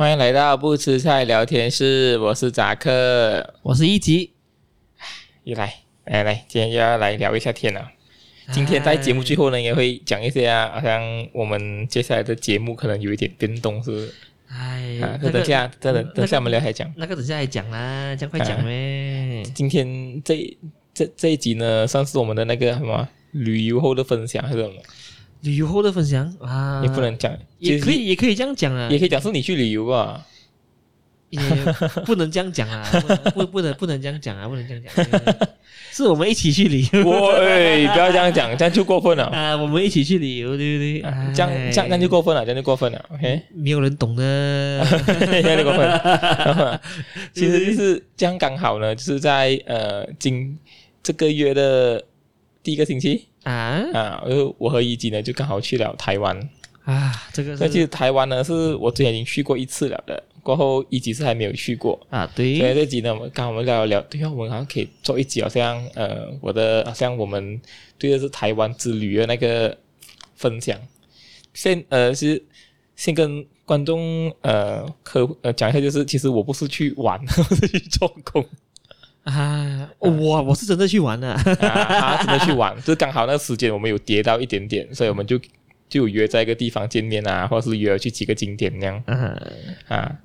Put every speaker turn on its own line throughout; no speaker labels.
欢迎来到不吃菜聊天室，我是扎克，
我是一吉，
又来来来，今天又要来聊一下天了。今天在节目最后呢，也会讲一些啊，好像我们接下来的节目可能有一点变动，是？
哎，
啊，等下，等等，等下我们聊还讲，
那个等下还讲啦，这样快讲咩？
今天这这这一集呢，算是我们的那个什么旅游后的分享，还是什么？
旅游后的分享啊，
也不能讲，
也可以，也可以这样讲啊，
也可以讲是你去旅游吧，
也 不能这样讲啊，不不能不能这样讲啊，不能这样讲，是我们一起去旅游，
喂，不要这样讲，这样就过分了。
啊，我们一起去旅游，对不对？
这样这样就过分了，这样就过分了，OK，
没有人懂的，
这样就过分，其实就是这样刚好呢，就是在呃今这个月的第一个星期。啊啊！我和一吉呢就刚好去了台湾
啊，这个。
那其实台湾呢是我之前已经去过一次了的，过后一吉是还没有去过
啊。对。
所以这集呢，我们刚好我们聊聊，对啊，我们好像可以做一集，好像呃，我的好像我们对的是台湾之旅的那个分享。先呃是先跟观众呃科呃讲一下，就是其实我不是去玩，我是去做工。
啊，我我是真的去玩了，
啊，他真的去玩，就是刚好那个时间我们有跌到一点点，所以我们就就约在一个地方见面啊，或者是约去几个景点那样，啊，啊，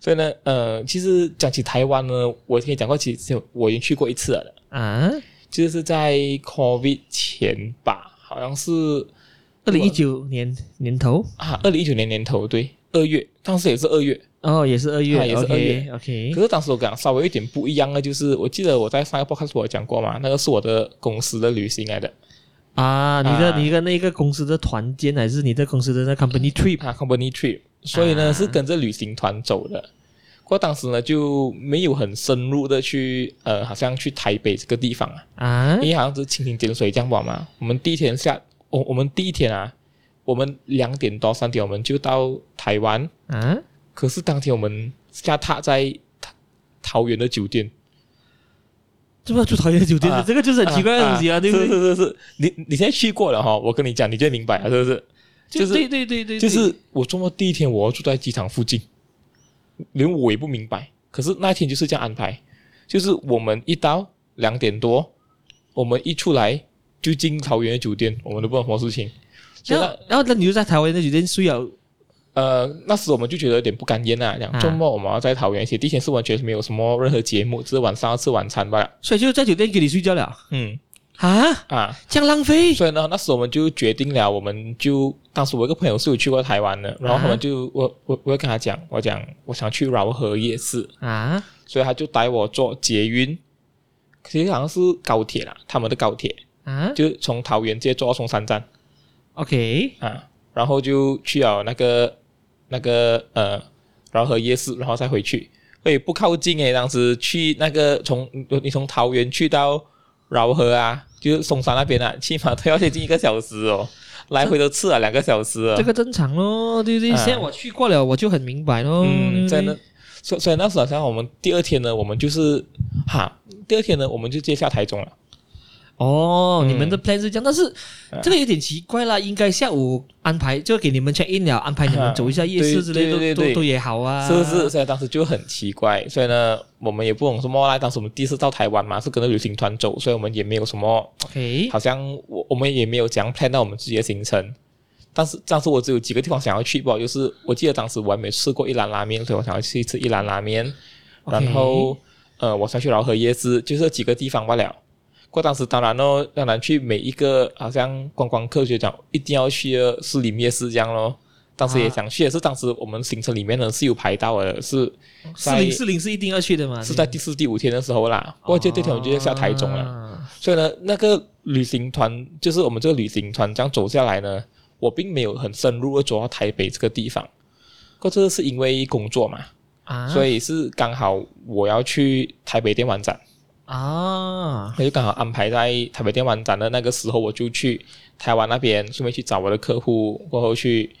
所以呢，呃，其实讲起台湾呢，我可以讲过，其实我已经去过一次了，啊，就是在 COVID 前吧，好像是
二零一九年年头？
啊，二零一九年年头，对，二月，当时也是二月。
哦，也是二月，
也是二月
，OK。
可是当时我讲稍微有点不一样的，就是我记得我在上一个 podcast 我讲过嘛，那个是我的公司的旅行来的。
啊，你的你的那个公司的团建，还是你的公司的那 company trip
啊？company trip，所以呢是跟着旅行团走的。不过当时呢就没有很深入的去，呃，好像去台北这个地方啊，啊，因为好像是蜻蜓点水这样吧嘛。我们第一天下，我我们第一天啊，我们两点多三点我们就到台湾，啊。可是当天我们下榻在桃园的酒店，
怎么住桃园的酒店？这个就是很奇怪的东西啊，对不对？
是是是，你你现在去过了哈，我跟你讲，你就明白了，是不是？
就是对对对对，
就是我周末第一天我要住在机场附近，连我也不明白。可是那一天就是这样安排，就是我们一到两点多，我们一出来就进桃园的酒店，我们都不知道什么事情。
然后然后那你就在桃园的酒店睡了。
呃，那时我们就觉得有点不甘愿啊，讲周末我们要在桃园，而且第一天是完全没有什么任何节目，只是晚上要吃晚餐罢了。
所以就在酒店给你睡觉了。
嗯，
啊啊，这样浪费。
所以呢，那时我们就决定了，我们就当时我一个朋友是有去过台湾的，然后他们就我我我会跟他讲，我讲我想去饶河夜市啊，所以他就带我坐捷运，其实好像是高铁啦，他们的高铁啊，就从桃园直接坐到松山站。
OK
啊，然后就去了那个。那个呃，饶河夜市，然后再回去，会，不靠近诶，当时去那个从你从桃园去到饶河啊，就是松山那边啊，起码都要接近一个小时哦，来回都吃了两个小时哦。
这个正常咯，对不对？现在我去过了，我就很明白咯。
嗯，在那，所所以那时好像我们第二天呢，我们就是哈，第二天呢，我们就接下台中了。
哦，嗯、你们的 plan 是这样，但是这个有点奇怪啦。应该下午安排就给你们 check in 了，安排你们走一下夜市之类的，啊、都都都也好啊。
是不是？所以当时就很奇怪，所以呢，我们也不懂什么啦。当时我们第一次到台湾嘛，是跟着旅行团走，所以我们也没有什么。OK，好像我我们也没有这样 plan 到我们自己的行程。但是当时我只有几个地方想要去，不，就是我记得当时我还没吃过一兰拉面，所以我想要去吃一兰拉面。然后.呃，我想去饶河夜市，就是这几个地方罢了。过当时当然咯，当然去每一个好像观光客就讲一定要去的士林夜市这样咯。当时也想去，也是当时我们行程里面呢是有排到的，是
四零四零是一定要去的嘛？
是在第四第五天的时候啦。过就这天我就要下台中了，哦、所以呢，那个旅行团就是我们这个旅行团这样走下来呢，我并没有很深入的走到台北这个地方。过这是因为工作嘛，啊、所以是刚好我要去台北电玩展。
啊，
那就刚好安排在台北电玩展的那个时候，我就去台湾那边，顺便去找我的客户，过后去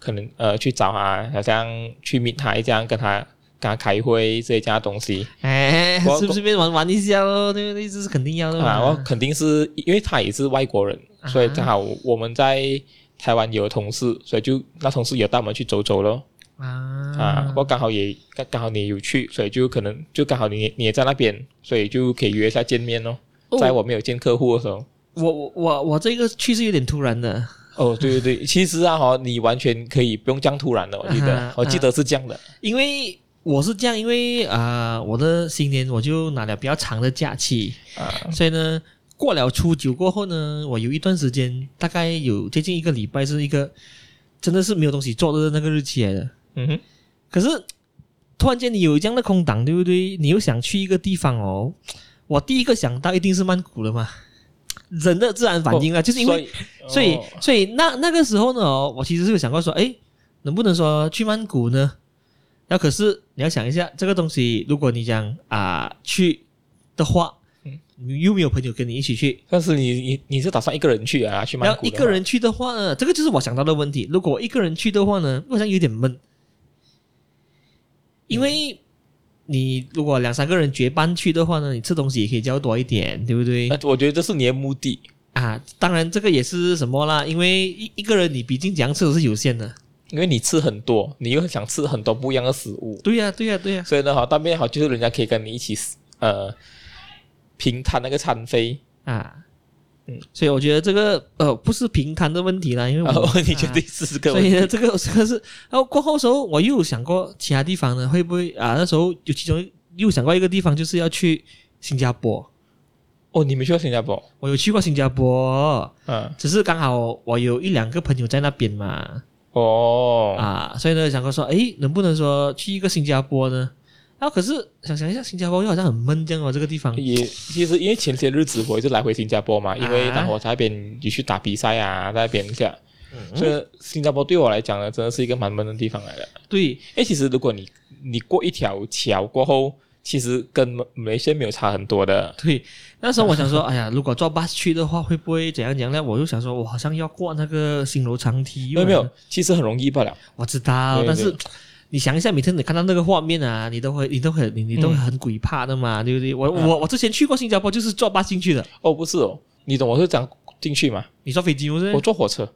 可能呃去找他，好像去 meet 他这样，跟他跟他开会这些这样东西。
哎，是不是便玩玩一下咯？对不对？这是肯定要的嘛。
啊，我肯定是因为他也是外国人，所以正好我们在台湾有同事，所以就那同事也带我们去走走咯。啊，啊，不过刚好也刚刚好你有去，所以就可能就刚好你你也在那边，所以就可以约一下见面哦。哦。在我没有见客户的时候，
我我我我这个去是有点突然的。
哦，对对对，其实啊哈，你完全可以不用这样突然的，我记得，啊、我记得是这样的，
因为我是这样，因为啊、呃，我的新年我就拿了比较长的假期啊，所以呢，过了初九过后呢，我有一段时间，大概有接近一个礼拜，是一个真的是没有东西做的那个日期来的。嗯哼，可是突然间你有这样的空档，对不对？你又想去一个地方哦，我第一个想到一定是曼谷了嘛。人的自然反应啊，哦、就是因为，所以，所以，所以那那个时候呢，我其实是有想过说，哎，能不能说去曼谷呢？那可是你要想一下，这个东西，如果你讲啊、呃、去的话，嗯，你又没有朋友跟你一起去，
但是你你你是打算一个人去啊？去曼谷？
一个人去的话呢，这个就是我想到的问题。如果我一个人去的话呢，好像有点闷，因为。嗯你如果两三个人结伴去的话呢，你吃东西也可以较多一点，对不对？
那我觉得这是你的目的
啊。当然，这个也是什么啦？因为一一个人你毕竟怎样吃都是有限的，
因为你吃很多，你又想吃很多不一样的食物。
对呀、啊，对呀、啊，对呀、啊。
所以呢，好，当面好就是人家可以跟你一起呃平摊那个餐费啊。
嗯，所以我觉得这个呃不是平摊的问题啦，因为我、
哦、你绝对是个问题。
所以呢，这个这个是，然后过后时候我又想过其他地方呢，会不会啊？那时候有其中又想过一个地方，就是要去新加坡。
哦，你没去过新加坡？
我有去过新加坡，嗯，只是刚好我有一两个朋友在那边嘛。哦，啊，所以呢，想过说，诶，能不能说去一个新加坡呢？啊，可是想想一下，新加坡又好像很闷这样哦，这个地方。
也其实因为前些日子我一直来回新加坡嘛，因为当我在那边也去打比赛啊，在那边一下，嗯、所以新加坡对我来讲呢，真的是一个蛮闷的地方来的。
对，
诶，其实如果你你过一条桥过后，其实跟马来西亚没有差很多的。
对，那时候我想说，哎呀，如果坐巴士去的话，会不会怎样怎样呢？我就想说，我好像要过那个新楼长梯。
没有没有，其实很容易罢了。
我知道，对对但是。你想一下，每天你看到那个画面啊，你都会，你都很，你你都会很鬼怕的嘛，嗯、对不对？我、啊、我我之前去过新加坡，就是坐巴士进去的。
哦，不是哦，你懂我是讲进去嘛？
你坐飞机不是？
我坐火车。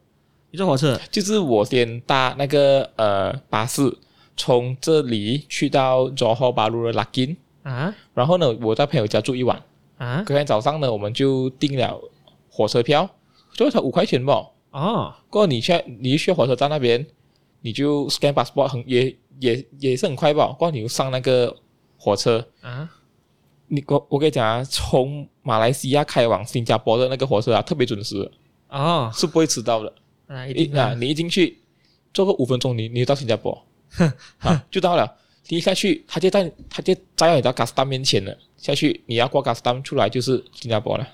你坐火车？
就是我先搭那个呃巴士，从这里去到 Johor Bahru 的 Larkin 啊。然后呢，我在朋友家住一晚啊。隔天早上呢，我们就订了火车票，就才五块钱吧。哦。过后你去，你去火车站那边，你就 scan passport 很也。也也是很快吧，光你上那个火车。啊，你我我跟你讲啊，从马来西亚开往新加坡的那个火车啊，特别准时。哦，是不会迟到的。啊，一定啊，你一进去坐个五分钟，你你就到新加坡，啊，就到了，你一下去，他就在他就在要你到 Custom 面前了，下去你要过 Custom 出来就是新加坡了，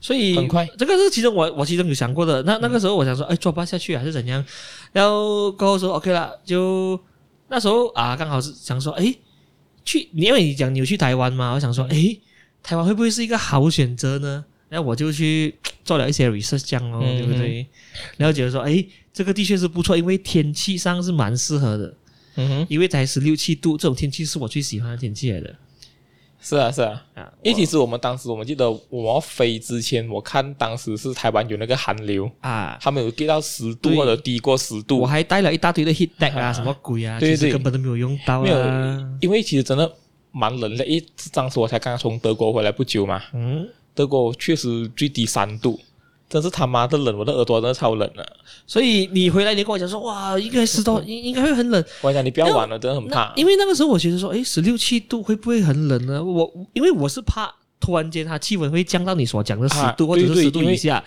所以很快，这个是其中我我其中有想过的，那那个时候我想说，哎，坐巴下去还是怎样，然后过后说 OK 了就。那时候啊，刚好是想说，诶，去，因为你讲你有去台湾嘛，我想说，诶，台湾会不会是一个好选择呢？然后我就去做了一些 research，这样哦，对不对？然后觉得说，诶，这个的确是不错，因为天气上是蛮适合的，嗯哼，因为才十六七度，这种天气是我最喜欢的天气来的。
是啊，是啊，啊，因为其实我们当时，我们记得我们要飞之前，我看当时是台湾有那个寒流啊，他们有跌到十度或者低过十度，
我还带了一大堆的 heat deck 啊，什么鬼啊，对对，根本都没有用到啊，没有，
因为其实真的蛮冷的，因为当时我才刚刚从德国回来不久嘛，嗯，德国确实最低三度。真是他妈的冷，我的耳朵真的超冷了。
所以你回来，你跟我讲说，哇，应该十多，应 应该会很冷。
我讲你不要玩了，真的很怕。
因为那个时候我觉得说，诶，十六七度会不会很冷呢？我因为我是怕突然间它气温会降到你所讲的十度或者是十度以下。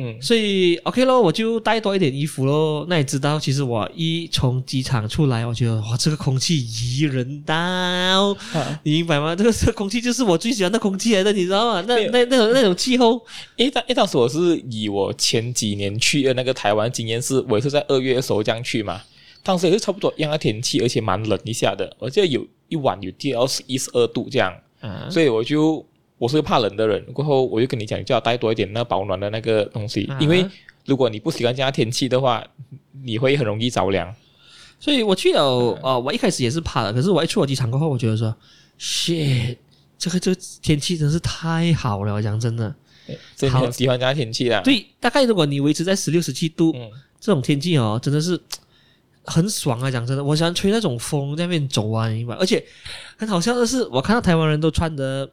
嗯，所以 OK 咯，我就带多一点衣服咯。那你知道，其实我一从机场出来，我觉得哇，这个空气宜人到，啊、你明白吗？这 个这个空气就是我最喜欢的空气来的，你知道吗？那那那种那种气候，
诶，当诶当时我是以我前几年去的那个台湾经验是，我也是在二月的时候这样去嘛，当时也是差不多一样的天气，而且蛮冷一下的，我记得有一晚有跌到十一十二度这样，啊、所以我就。我是个怕冷的人，过后我就跟你讲，就要带多一点那保暖的那个东西，啊、因为如果你不喜欢这样天气的话，你会很容易着凉。
所以我去了，哦、呃，我一开始也是怕的，可是我一出了机场过后，我觉得说，shit，这个这个天气真是太好了，我讲真的，
真的很喜欢这样天气的。
对，大概如果你维持在十六十七度，嗯、这种天气哦，真的是。很爽啊！讲真的，我喜欢吹那种风在那边走啊，明白？而且很好笑的是，我看到台湾人都穿的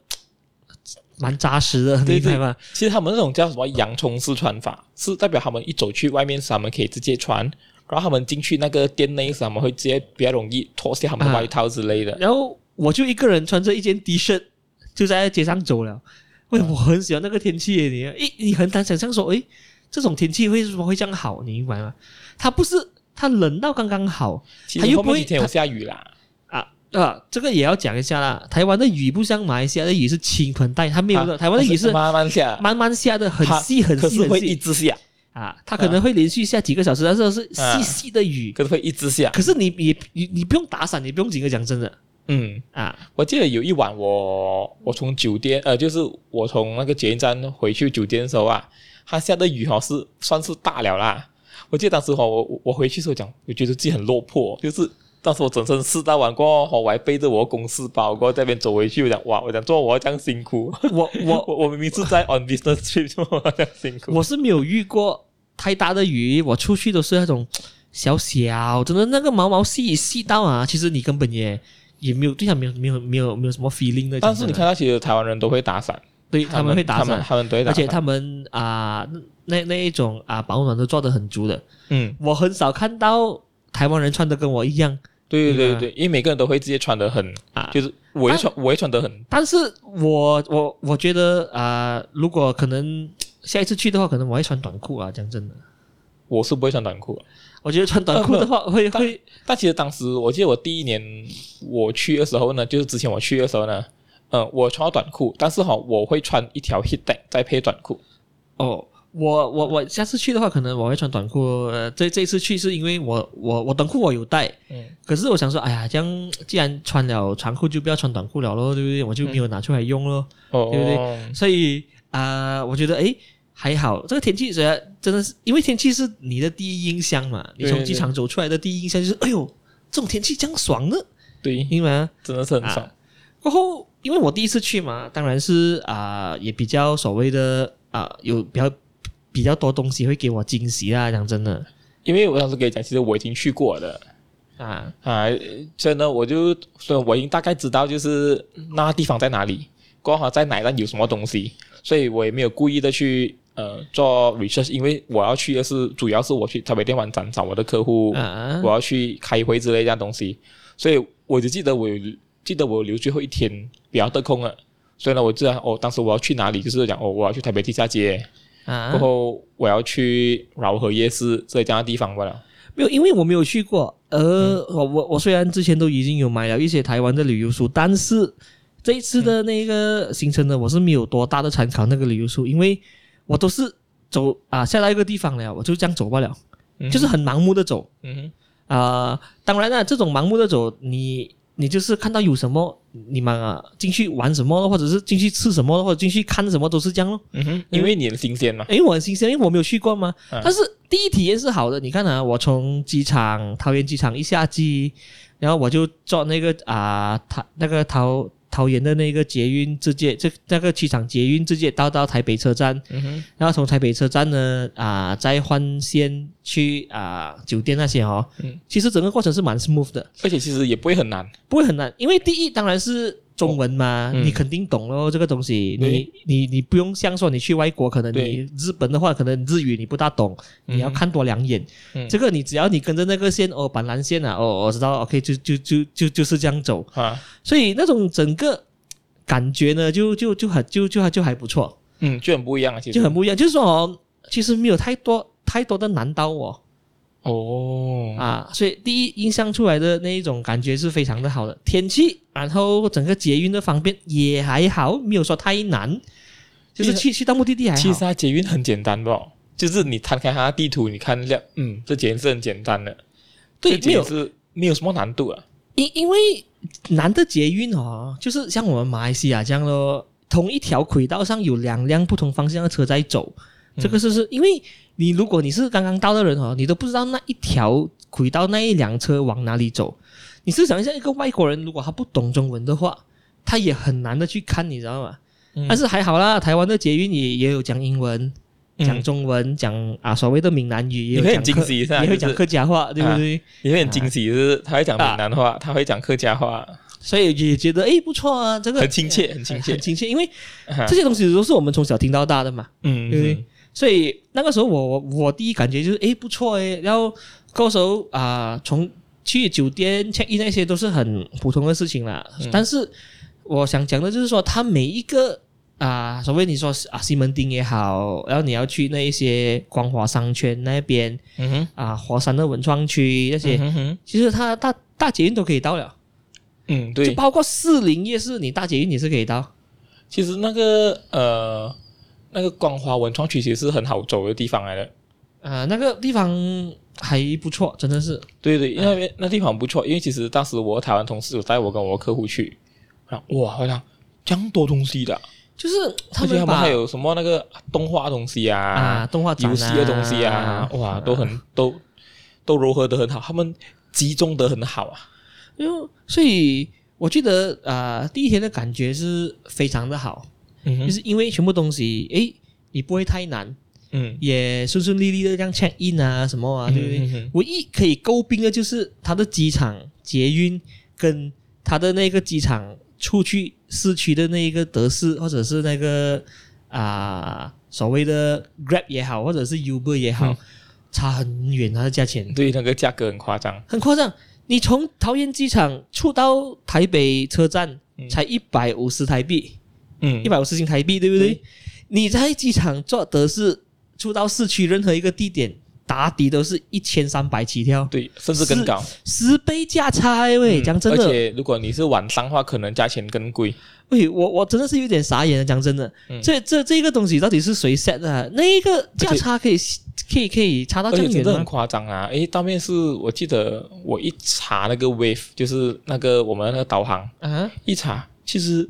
蛮扎实的，对对吗？
其实他们那种叫什么洋葱式穿法，是代表他们一走去外面时，他们可以直接穿，然后他们进去那个店内时，他们会直接比较容易脱下他们的外套之类的。
啊、然后我就一个人穿着一件 T 恤就在街上走了。喂，我很喜欢那个天气耶！你，诶，你很难想象说，诶，这种天气为什么会这样好？你明白吗？它不是。它冷到刚刚好，它又不会。
几天有下雨啦，
啊啊，这个也要讲一下啦。台湾的雨不像马来西亚的雨是倾盆大雨，它没有的。啊、台湾的雨是
慢慢下，
慢慢下的，很细很细很细，
会一直下
啊。它可能会连续下几个小时，啊、但是是细细的雨，
可是会一直下。
可是你你你你不用打伞，你不用紧个讲真的。
嗯啊，我记得有一晚我我从酒店呃，就是我从那个捷运站回去酒店的时候啊，它下的雨哈是算是大了啦。我记得当时哈，我我回去时候讲，我觉得自己很落魄，就是当时我整身湿到完过后，我还背着我公司包，过后在那边走回去，我讲哇，我讲做我要这样辛苦，
我我
我我明明是在 on business trip，做我这样辛苦。
我是没有遇过太大的雨，我出去都是那种 小小，真的那个毛毛细细到啊，其实你根本也也没有对它没有没有没有没有什么 feeling 的。
但是你看到其实台湾人都会打伞。
对，他们会打伞，
他们对，
而且他们啊、呃，那那一种啊，保暖都做得很足的。
嗯，
我很少看到台湾人穿的跟我一样。
对对对对，因为每个人都会直接穿的很啊，就是我也穿，我也穿的很。
但是我我我觉得啊、呃，如果可能下一次去的话，可能我会穿短裤啊。讲真的，
我是不会穿短裤。
我觉得穿短裤的话会、呃、会。但，
但其实当时我记得我第一年我去的时候呢，就是之前我去的时候呢。嗯，我穿短裤，但是哈，我会穿一条 heat 再配短裤。
哦，我我我下次去的话，可能我会穿短裤。呃，这这次去是因为我我我短裤我有带，嗯，可是我想说，哎呀，这样既然穿了长裤，就不要穿短裤了咯，对不对？我就没有拿出来用咯，嗯、对不对？哦、所以啊、呃，我觉得哎还好，这个天气虽然真的是，因为天气是你的第一印象嘛，你从机场走出来的第一印象就是，哎呦，这种天气这样爽呢，
对，
因为啊，
真的是很爽。啊、
过后。因为我第一次去嘛，当然是啊、呃，也比较所谓的啊、呃，有比较比较多东西会给我惊喜啦。讲真的，
因为我当时跟你讲，其实我已经去过了。啊。啊，所以呢，我就所以我已经大概知道就是那地方在哪里，刚好在哪里有什么东西，所以我也没有故意的去呃做 research，因为我要去的是主要是我去台北电玩展找我的客户，啊、我要去开会之类这样东西，所以我就记得我有。记得我留最后一天比较得空了，所以呢，我知道哦，当时我要去哪里，就是讲哦，我要去台北地下街，啊，过后我要去饶河夜市这这样的地方罢了。
没有，因为我没有去过，而我我我虽然之前都已经有买了一些台湾的旅游书，但是这一次的那个行程呢，我是没有多大的参考那个旅游书，因为我都是走啊下到一个地方了，我就这样走罢了，嗯、就是很盲目的走。嗯哼，啊、呃，当然了，这种盲目的走，你。你就是看到有什么，你们啊进去玩什么，或者是进去吃什么，或者进去看什么，都是这样咯。
嗯哼，因为你很新鲜嘛。
因为我很新鲜，因为我没有去过嘛。啊、但是第一体验是好的。你看啊，我从机场桃园机场一下机，然后我就坐那个啊，他、呃、那个桃。桃园的那个捷运直接，这那个机场捷运直接到到台北车站，嗯、然后从台北车站呢啊、呃、再换线去啊、呃、酒店那些哦，嗯、其实整个过程是蛮 smooth 的，
而且其实也不会很难，
不会很难，因为第一当然是。中文嘛，你肯定懂咯，这个东西，你你你不用像说你去外国，可能你日本的话，可能日语你不大懂，你要看多两眼。嗯、这个你只要你跟着那个线哦，板蓝线啊，哦，我知道，OK，就就就就就是这样走。啊，所以那种整个感觉呢，就就就很就就就还不错。
嗯，就很不一样啊，其实
就很不一样，就是说哦，其实没有太多太多的难刀哦。
哦
啊，所以第一印象出来的那一种感觉是非常的好的天气，然后整个捷运的方便也还好，没有说太难，就是去去到目的地还好。
其实它捷运很简单的，就是你摊开它的地图，你看一下，嗯，这捷运是很简单的，
对，没有
是没有什么难度啊。
因因为难的捷运哦，就是像我们马来西亚这样咯，同一条轨道上有两辆不同方向的车在走，这个是是因为。你如果你是刚刚到的人哦，你都不知道那一条轨道那一辆车往哪里走。你试想一下，一个外国人如果他不懂中文的话，他也很难的去看，你知道吗？嗯、但是还好啦，台湾的捷运也也有讲英文讲中文，讲啊所谓的闽南语，也会很惊喜，也会讲客家话，对不对？
也会很惊喜，就是他会讲闽南话，他会讲客家话，
所以也觉得诶不错啊，这个
很亲切，很亲切，
很亲切，因为这些东西都是我们从小听到大的嘛，嗯，对不对？所以那个时候我我我第一感觉就是诶不错诶，然后高手啊从去酒店 check in 那些都是很普通的事情啦，但是我想讲的就是说它每一个。啊，所谓你说啊，西门町也好，然后你要去那一些光华商圈那边，嗯哼，啊，华山的文创区那些，嗯哼，其实它大大捷运都可以到了，
嗯，对，
就包括士林夜市，你大捷运也是可以到。
其实那个呃，那个光华文创区其实是很好走的地方来的，
呃，那个地方还不错，真的是。
对对，因为那地方不错，因为其实当时我台湾同事有带我跟我的客户去，哇，好像这样多东西的。
就是他
们，还有什么那个动画东西啊，
啊动画、啊、
游戏的东西啊，哇，都很都都融合的很好，他们集中的很好啊。
因为所以我记得啊、呃，第一天的感觉是非常的好，就是因为全部东西，诶，你不会太难，嗯，也顺顺利利的这样 check in 啊，什么啊，对不对？嗯、哼哼唯一可以诟病的就是它的机场捷运跟它的那个机场出去。市区的那一个德士，或者是那个啊、呃、所谓的 Grab 也好，或者是 Uber 也好，嗯、差很远，它的价钱。
对，那个价格很夸张，
很夸张。你从桃园机场出到台北车站，才一百五十台币，嗯，一百五十新台币，对不对？对，你在机场坐的是出到市区任何一个地点。打底都是一千三百起跳，
对，甚至更高，
十,十倍价差喂，讲、嗯、真的。
而且如果你是晚上的话，可能价钱更贵。
喂，我我真的是有点傻眼了，讲真的，嗯、这这这个东西到底是谁 set 的？那一个价差可以可以可以差到这么远吗？
真的很夸张啊！诶，当面是我记得我一查那个 Wave，就是那个我们那个导航，啊，一查其实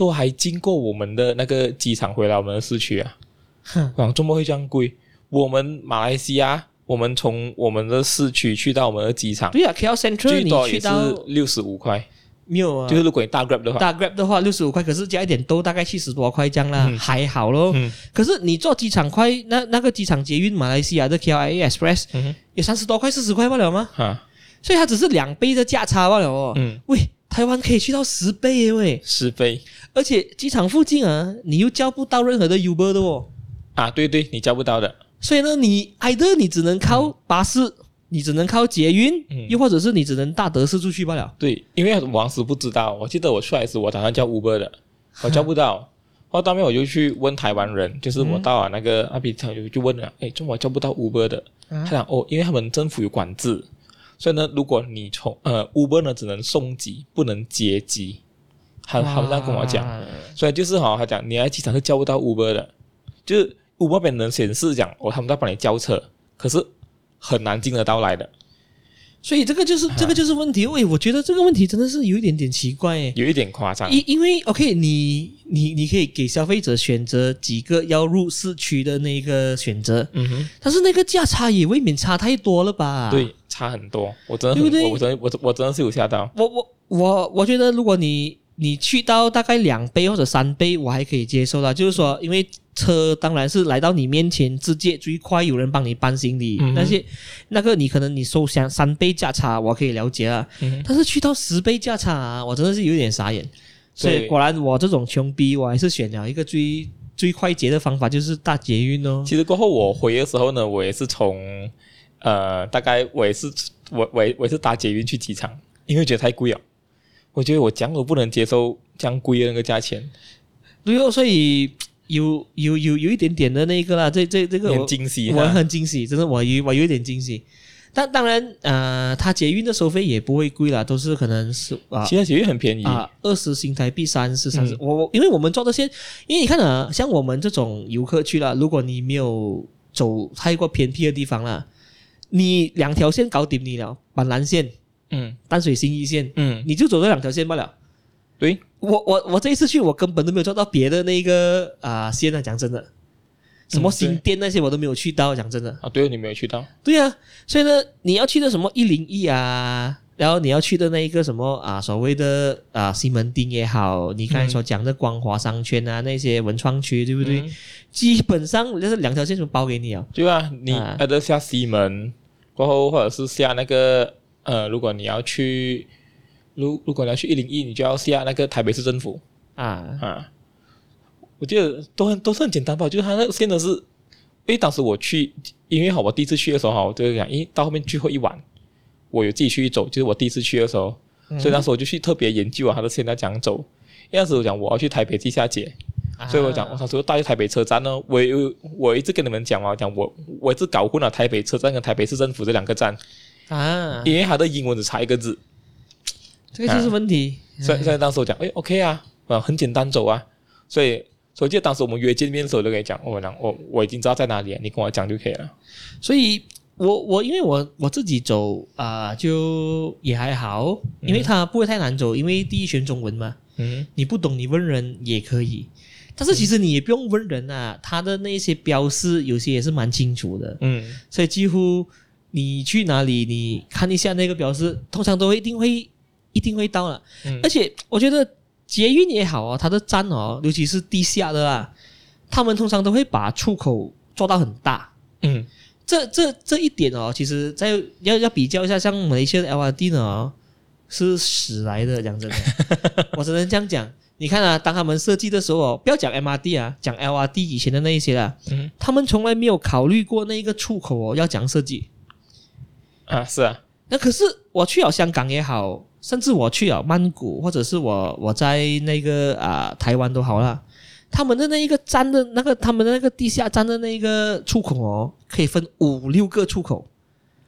都还经过我们的那个机场回来我们的市区啊，哼，啊，怎么会这样贵？我们马来西亚，我们从我们的市区去到我们的机场，
对啊，KL Central 最多也是
六十五块，
没有啊，
就是如果你大 Grab 的话，
大 Grab 的话六十五块，可是加一点都大概七十多块这样啦，嗯、还好咯。嗯、可是你坐机场快，那那个机场捷运马来西亚的 KLIA Express，嗯哼，有三十多块四十块不了吗？哈，所以它只是两倍的价差罢了哦。嗯，喂，台湾可以去到十倍耶喂，
十倍，
而且机场附近啊，你又叫不到任何的 Uber 的哦。
啊，对对，你叫不到的。
所以呢，你挨的你只能靠巴士，嗯、你只能靠捷运，嗯、又或者是你只能大德士出去罢了。
对，因为我当时不知道，我记得我出来时我打算叫 Uber 的，我叫不到。然后当面我就去问台湾人，就是我到了那个阿比特就就问了，哎，中国叫不到 Uber 的？他讲哦，因为他们政府有管制，所以呢，如果你从呃 Uber 呢只能送机，不能接机。他他们这样跟我讲，啊、所以就是哈，他讲你来机场是叫不到 Uber 的，就是。Uber 边能显示讲哦，他们在帮你叫车，可是很难进得到来的，
所以这个就是这个就是问题。喂，我觉得这个问题真的是有一点点奇怪诶，
有一点夸张。
因因为 OK，你你你可以给消费者选择几个要入市区的那个选择，嗯哼，但是那个价差也未免差太多了吧？
对，差很多，我真的很，对不对？我真的我我真的是有吓到。
我我我我觉得如果你你去到大概两倍或者三倍，我还可以接受的，就是说因为。车当然是来到你面前直接最快，有人帮你搬行李。但是那个你可能你收箱三倍价差，我可以了解啊。嗯、但是去到十倍价差，啊，我真的是有点傻眼。所以果然我这种穷逼，我还是选了一个最最快捷的方法，就是大捷运哦。
其实过后我回的时候呢，我也是从呃大概我也是我我我也是搭捷运去机场，因为觉得太贵了。我觉得我讲我不能接受这样贵的那个价钱。
对哦，所以。有有有有一点点的那个啦，这这这个惊喜，我很惊喜，真的我有我有一点惊喜。但当然，呃，它捷运的收费也不会贵啦，都是可能是啊，
其实捷运很便宜
啊，二十新台币三十三十。我因为我们做这些，因为你看啊，像我们这种游客去了，如果你没有走太过偏僻的地方啦，你两条线搞定你了，板南线，嗯，淡水新一线，嗯，你就走这两条线罢了。
对。
我我我这一次去，我根本都没有抓到别的那个啊线啊，讲真的，什么新店那些我都没有去到，讲真的。
啊，对，你没有去到，
对啊，所以呢，你要去的什么一零一啊，然后你要去的那一个什么啊，所谓的啊西门町也好，你刚才所讲的光华商圈啊，那些文创区，对不对？嗯、基本上就是两条线就包给你啊。
对啊，你挨得下西门过后，或者是下那个呃，如果你要去，如如果你要去一零一，你就要下那个台北市政府啊啊。我觉得都很都是很简单吧，就是他那个线都是，因为当时我去，因为好，我第一次去的时候哈，我就讲，因为到后面最后一晚，我有自己去走，就是我第一次去的时候，嗯、所以当时我就去特别研究啊，他的现在怎样走。因为那时我讲我要去台北地下街，啊、所以我讲我那时到台北车站呢，我有我一直跟你们讲啊，讲我我一直搞混了台北车站跟台北市政府这两个站啊，因为它的英文只差一个字，
这个就是问题。
啊、所以所以当时我讲，哎，OK 啊，啊，很简单走啊，所以。所以记得当时我们约见面的时候，就跟你讲，我讲我我已经知道在哪里，你跟我讲就可以了。
所以我我因为我我自己走啊、呃，就也还好，因为它不会太难走，因为第一选中文嘛。嗯。你不懂，你问人也可以。但是其实你也不用问人啊，他的那些标示有些也是蛮清楚的。嗯。所以几乎你去哪里，你看一下那个标示，通常都一定会一定会到了。嗯。而且我觉得。捷运也好啊，它的站哦，尤其是地下的啊，他们通常都会把出口做到很大。嗯，这这这一点哦，其实在要要比较一下，像马来西亚的 LRT 呢，是屎来的，讲真的，我只能这样讲。你看啊，当他们设计的时候哦，不要讲 MRT 啊，讲 LRT 以前的那一些啊，嗯，他们从来没有考虑过那一个出口哦，要讲设计。
啊，是啊，
那可是我去了香港也好。甚至我去了曼谷，或者是我我在那个啊、呃、台湾都好了，他们的那一个站的那个他们的那个地下站的那个出口哦，可以分五六个出口，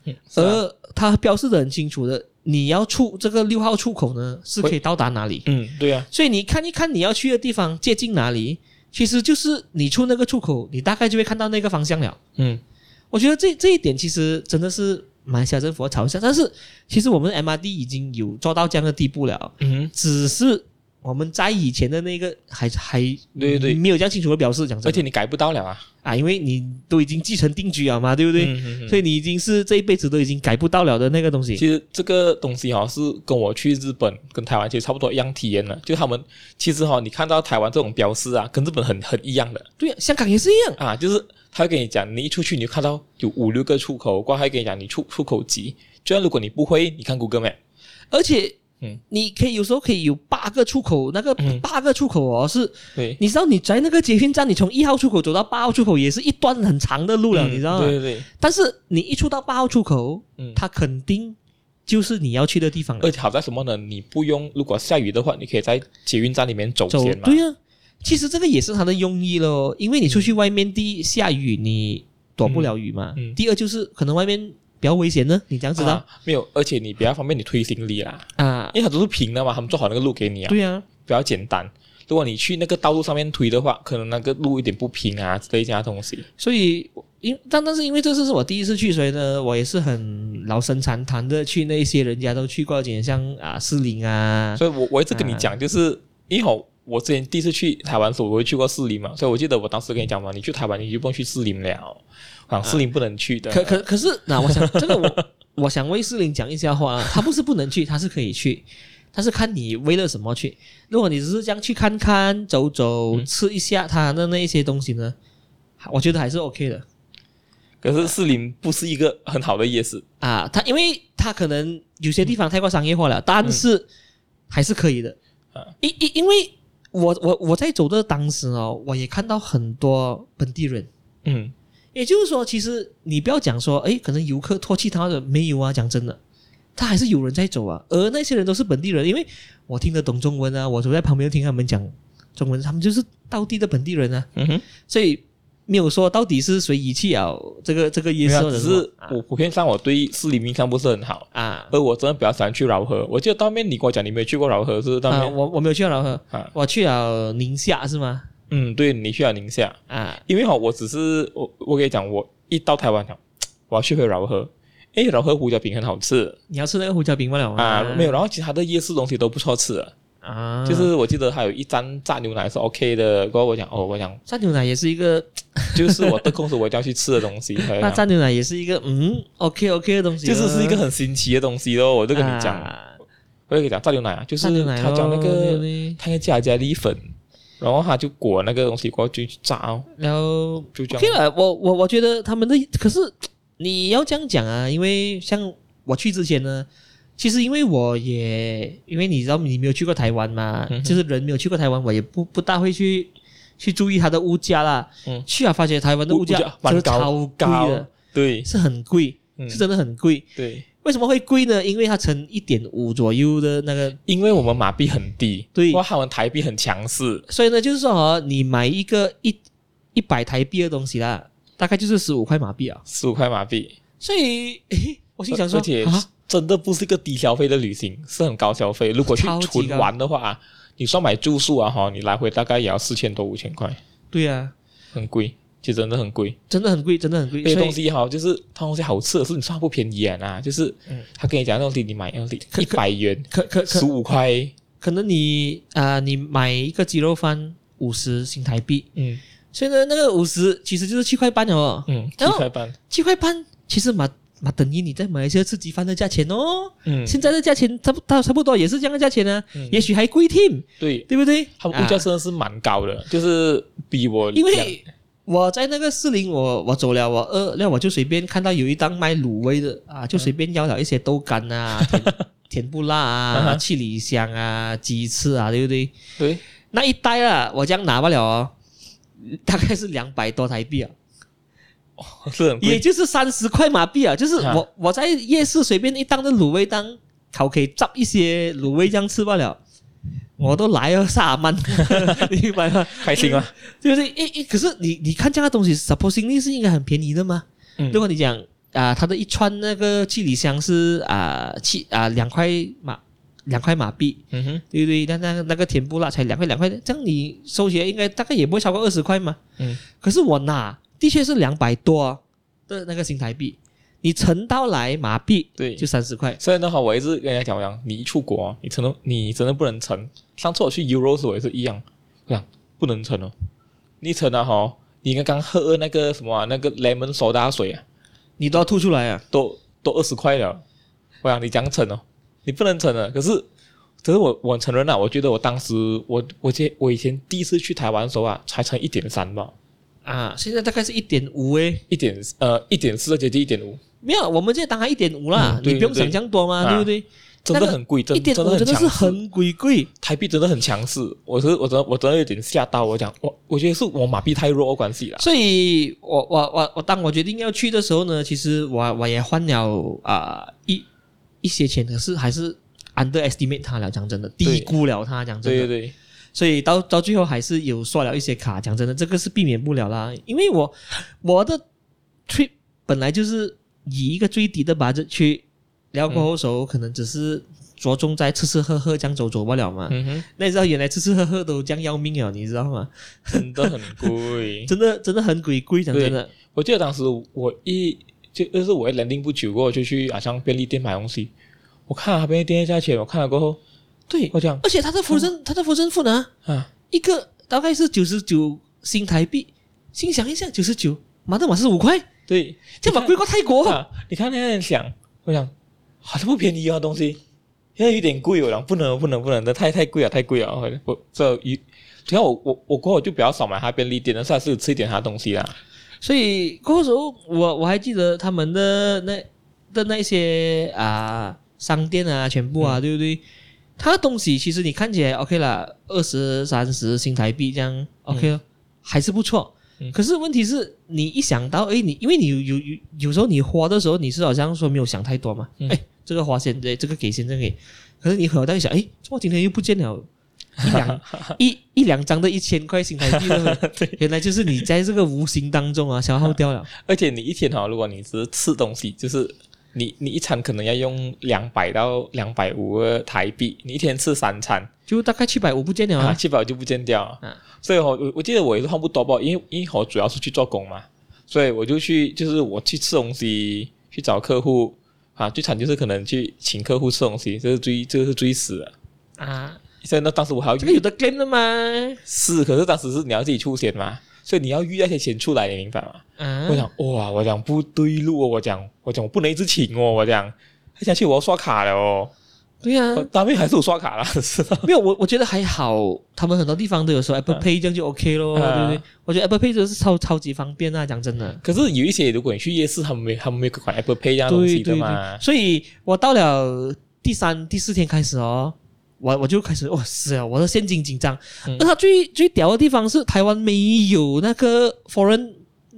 嗯啊、而它标示的很清楚的，你要出这个六号出口呢，是可以到达哪里？
嗯，对啊。
所以你看一看你要去的地方接近哪里，其实就是你出那个出口，你大概就会看到那个方向了。嗯，我觉得这这一点其实真的是。马来西亚政府要嘲笑，但是其实我们 MRT 已经有做到这样的地步了。嗯哼，只是我们在以前的那个还还对对对没有这样清楚的表示，讲，
而且你改不到了啊
啊，因为你都已经继承定居了嘛，对不对？所以你已经是这一辈子都已经改不到了的那个东西。
其实这个东西哈，是跟我去日本跟台湾其实差不多一样体验的，就他们其实哈，你看到台湾这种标示啊，跟日本很很一样的。
对啊，香港也是一样
啊，就是。他会跟你讲，你一出去你就看到有五六个出口，过后还跟你讲你出出口几。就算如果你不会，你看 Google Map，
而且，嗯，你可以有时候可以有八个出口，那个八个出口哦是，对，你知道你在那个捷运站，你从一号出口走到八号出口也是一段很长的路了，嗯、你知道吗？
对对对。
但是你一出到八号出口，嗯，它肯定就是你要去的地方了。
而且好在什么呢？你不用，如果下雨的话，你可以在捷运站里面走先嘛。
对呀、啊。其实这个也是它的用意咯，因为你出去外面，第一下雨你躲不了雨嘛，嗯嗯、第二就是可能外面比较危险呢，你这样知道、啊？
没有，而且你比较方便你推行李啦，啊，因为它都是平的嘛，他们做好那个路给你啊，
对啊，
比较简单。如果你去那个道路上面推的话，可能那个路有点不平啊之类这样东西。
所以，因但但是因为这次是我第一次去，所以呢，我也是很老生常谈的去那些人家都去过点，像啊士林啊，
所以我我一直跟你讲，就是因为我之前第一次去台湾的时候，我会去过士林嘛，所以我记得我当时跟你讲嘛，你去台湾你就不用去士林了，啊，士林不能去的。
可可可是，那我想这个我 我想为斯林讲一下话，他不是不能去，他是可以去，他是看你为了什么去。如果你只是这样去看看、走走、嗯、吃一下他的那一些东西呢，我觉得还是 OK 的。
可是士林不是一个很好的夜市
啊，他因为他可能有些地方太过商业化了，但是还是可以的。因因因为。我我我在走的当时哦，我也看到很多本地人，嗯，也就是说，其实你不要讲说，哎，可能游客唾弃他的没有啊，讲真的，他还是有人在走啊，而那些人都是本地人，因为我听得懂中文啊，我走在旁边听他们讲中文，他们就是当地的本地人啊，嗯哼，所以。没有说到底是谁遗弃啊？这个这个意思，
只是我普遍上我对士林印象不是很好啊。而我真的比较喜欢去饶河。我记得当面你跟我讲你没有去过饶河，是是？当面、
啊、我我没有去过饶河啊，我去了宁夏是吗？
嗯，对，你去了宁夏啊。因为哈，我只是我我跟你讲，我一到台湾，我要去回饶河。诶，饶河胡椒饼很好吃。
你要吃那个胡椒饼吗？
啊，没有。然后其他的夜市东西都不错吃啊。就是我记得还有一张炸牛奶是 OK 的。过后我讲哦，我讲
炸牛奶也是一个。
就是我得空时我一定要去吃的东西。
那炸牛奶也是一个嗯，OK OK 的东西，
就是是一个很新奇的东西咯。我就跟你讲，啊、我就跟你讲炸牛奶啊，就是他讲那个他应该加加粒粉，然后他就裹那个东西过去炸哦，
然后就这样。OK 了，我我我觉得他们的可是你要这样讲啊，因为像我去之前呢。其实因为我也因为你知道你没有去过台湾嘛，嗯、就是人没有去过台湾，我也不不大会去去注意它的物价啦。嗯，去啊，发觉台湾的物价真的超贵的，
对，
是很贵，嗯、是真的很贵。
对，
为什么会贵呢？因为它乘一点五左右的那个，
因为我们马币很低，
对，
哇，他们台币很强势，
所以呢，就是说哦，你买一个一一百台币的东西啦，大概就是十五块马币啊，
十五块马币。
所以，诶，我心想说，啊
真的不是一个低消费的旅行，是很高消费。如果去纯玩的话，你算买住宿啊哈，你来回大概也要四千多五千块。
对呀、啊，
很贵，其实真的很贵，
真的很贵，真的很贵。
这些东西哈，就是它东西好吃的是你算不便宜啊，就是他跟你讲那东西你买要一百元，
可可
十五块，
可能你啊、呃、你买一个鸡肉饭五十新台币，
嗯，
所以呢那个五十其实就是七块半哦，
嗯，七块半，
七块半其实蛮。那等于你在马来西亚吃鸡饭的价钱哦，嗯，现在的价钱差不差差不多也是这样的价钱呢，嗯，也许还贵添，
对，
对不对？
他们物价真的是蛮高的，啊、就是比我，
因为我在那个四零，我我走了，我饿，那我就随便看到有一档卖卤味的啊，就随便要了一些豆干啊、甜不辣啊、七里香啊、鸡翅啊，对不对？
对，
那一袋啊，我这样拿不了哦，大概是两百多台币啊。
是，
也就是三十块马币啊，就是我、我在夜市随便一档的卤味档，我可以炸一些卤味这样吃罢了。我都来了三万，你明白吗？
开心吗？
对不对？诶诶，可是你你看这样的东西，supposingly 是应该很便宜的吗？嗯、如果你讲啊、呃，它的一串那个七里香是啊七啊两块马两块马币，
嗯哼，
对不对？那那那个甜不辣才两块两块，这样你收起来应该大概也不会超过二十块嘛。
嗯，
可是我拿。的确是两百多的那个新台币，你乘到来麻痹，
对，
就三十块。
所以的话，我一直跟人家讲讲，你一出国，你乘，你真的不能乘。上次我去 Euro 时我也是一样，我讲不能乘哦。你乘了哈，你刚刚喝那个什么啊，那个 lemon soda 水啊，
你都要吐出来啊，
都都二十块了。我讲你这样乘哦，你不能乘了。可是，可是我我承认了，我觉得我当时我我记我以前第一次去台湾的时候啊，才乘一点三吧。
啊，现在大概是一点五诶，
一点呃一点四接近一点五，
没有，我们这当然一点五啦，嗯、你不用想这样多嘛，对，对不对？啊、
真的很贵，真的真的
真的是很贵贵，
台币真的很强势，我是我真的我真的有点吓到，我讲我我觉得是我马币太弱关系了。
所以我我我我当我决定要去的时候呢，其实我我也换了啊、呃、一一些钱，可是还是 underestimate 他了，讲真的，低估了他，讲真的，
对对对。
所以到到最后还是有刷了一些卡，讲真的，这个是避免不了啦。因为我我的 trip 本来就是以一个最低的 budget 去，聊过后时候可能只是着重在吃吃喝喝这样走走不了嘛。
嗯，
那你知道原来吃吃喝喝都这样要命啊，你知道吗？
真的很贵，
真的真的很贵贵，讲真的。
我记得当时我一就就是我一 landing 不久过后就去好像便利店买东西，我看了便利店的价钱，我看了过后。
对，我讲，而且他的福生他的福生富呢，啊，一个大概是九十九新台币，心想一下九十九，马德马是五块，
对，
这么贵过泰国。
啊、你看那样想，我想，好像不便宜啊东西，现在有点贵，我讲不能不能不能，这太太贵了太贵了，我这一，你看我我我过后就比较少买他便利店的，算是吃一点他东西啦。
所以过后时候我我还记得他们的那的那些啊商店啊，全部啊，嗯、对不对？它的东西其实你看起来 OK 了，二十三十新台币这样 OK 了，嗯、还是不错。嗯、可是问题是你一想到，哎，你因为你有有有有时候你花的时候，你是好像说没有想太多嘛，哎、嗯，这个花先对，这个给先这个给。可是你回到一想，诶，我今天又不见了一两 一一两张的一千块新台币，对原来就是你在这个无形当中啊消耗掉了。
而且你一天哈，如果你只是吃东西，就是。你你一餐可能要用两百到两百五个台币，你一天吃三餐，
就大概七百五不见了啊，
七百五就不见掉。啊，所以我我我记得我也是换不多吧，因为因为我主要是去做工嘛，所以我就去就是我去吃东西，去找客户啊，最惨就是可能去请客户吃东西，这是最这个是最死的
啊。
所以那当时我还要
这个有的 claim 的吗？
是，可是当时是你要自己出钱嘛。所以你要预那些钱出来，你明白吗？嗯，我讲哇，我讲不对路哦，我讲我讲我不能一直请哦，我讲他想去我要刷卡了哦。
对呀、啊，
当面还是有刷卡啦，是吧？
没有，我我觉得还好，他们很多地方都有说 Apple Pay，这样就 OK 咯，啊、对不对？我觉得 Apple Pay 真的是超超级方便啊，讲真的。
可是有一些，如果你去夜市，他们没他们没有款 Apple Pay 这样东西的嘛。对对对，
所以我到了第三、第四天开始哦，我我就开始哇是啊，我的现金紧张。嗯、而他最最屌的地方是台湾没有那个 foreign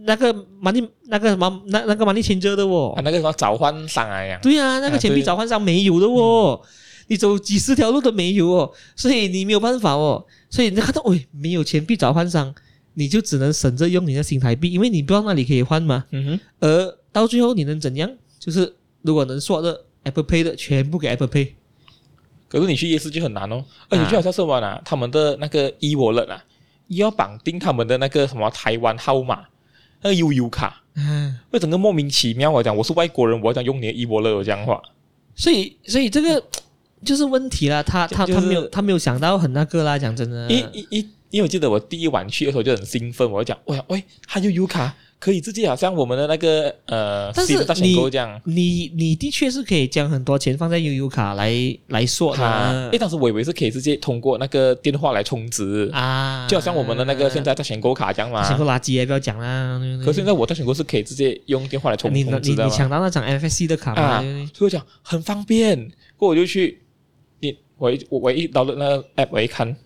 那个 money 那个什么那那个 money changer 的哦，
啊、那个什么找换商啊呀？
对啊，那个钱币找换商没有的哦。嗯你走几十条路都没有哦，所以你没有办法哦，所以你看到喂，没有钱币找换商，你就只能省着用你的新台币，因为你不知道那里可以换嘛。嗯哼。而到最后你能怎样？就是如果能刷的 Apple Pay 的，全部给 Apple Pay。
可是你去夜市就很难哦，而且就好像是什么呢？他们的那个 e-wallet 啊，要绑定他们的那个什么台湾号码，那个悠游卡。嗯。会整个莫名其妙，我讲我是外国人，我要讲用你的 e-wallet 这样话。
所以，所以这个。就是问题啦，他他、就是、他没有他没有想到很那个啦，讲真的。
一一一，因为我记得我第一晚去的时候就很兴奋，我就讲，喂喂，还有 U 卡可以直接好像我们的那个呃，
但是你
这样
你你的确是可以将很多钱放在悠游卡来来说的。诶，
当时我以为是可以直接通过那个电话来充值啊，就好像我们的那个现在在选购卡这样嘛。
选购垃圾也不要讲啦。
可是现在我在选购是可以直接用电话来充充值的。
你你你抢到那张 NFC 的卡吗？
啊，所以我讲很方便，过我就去。我一我我一到了那个 app，我一看，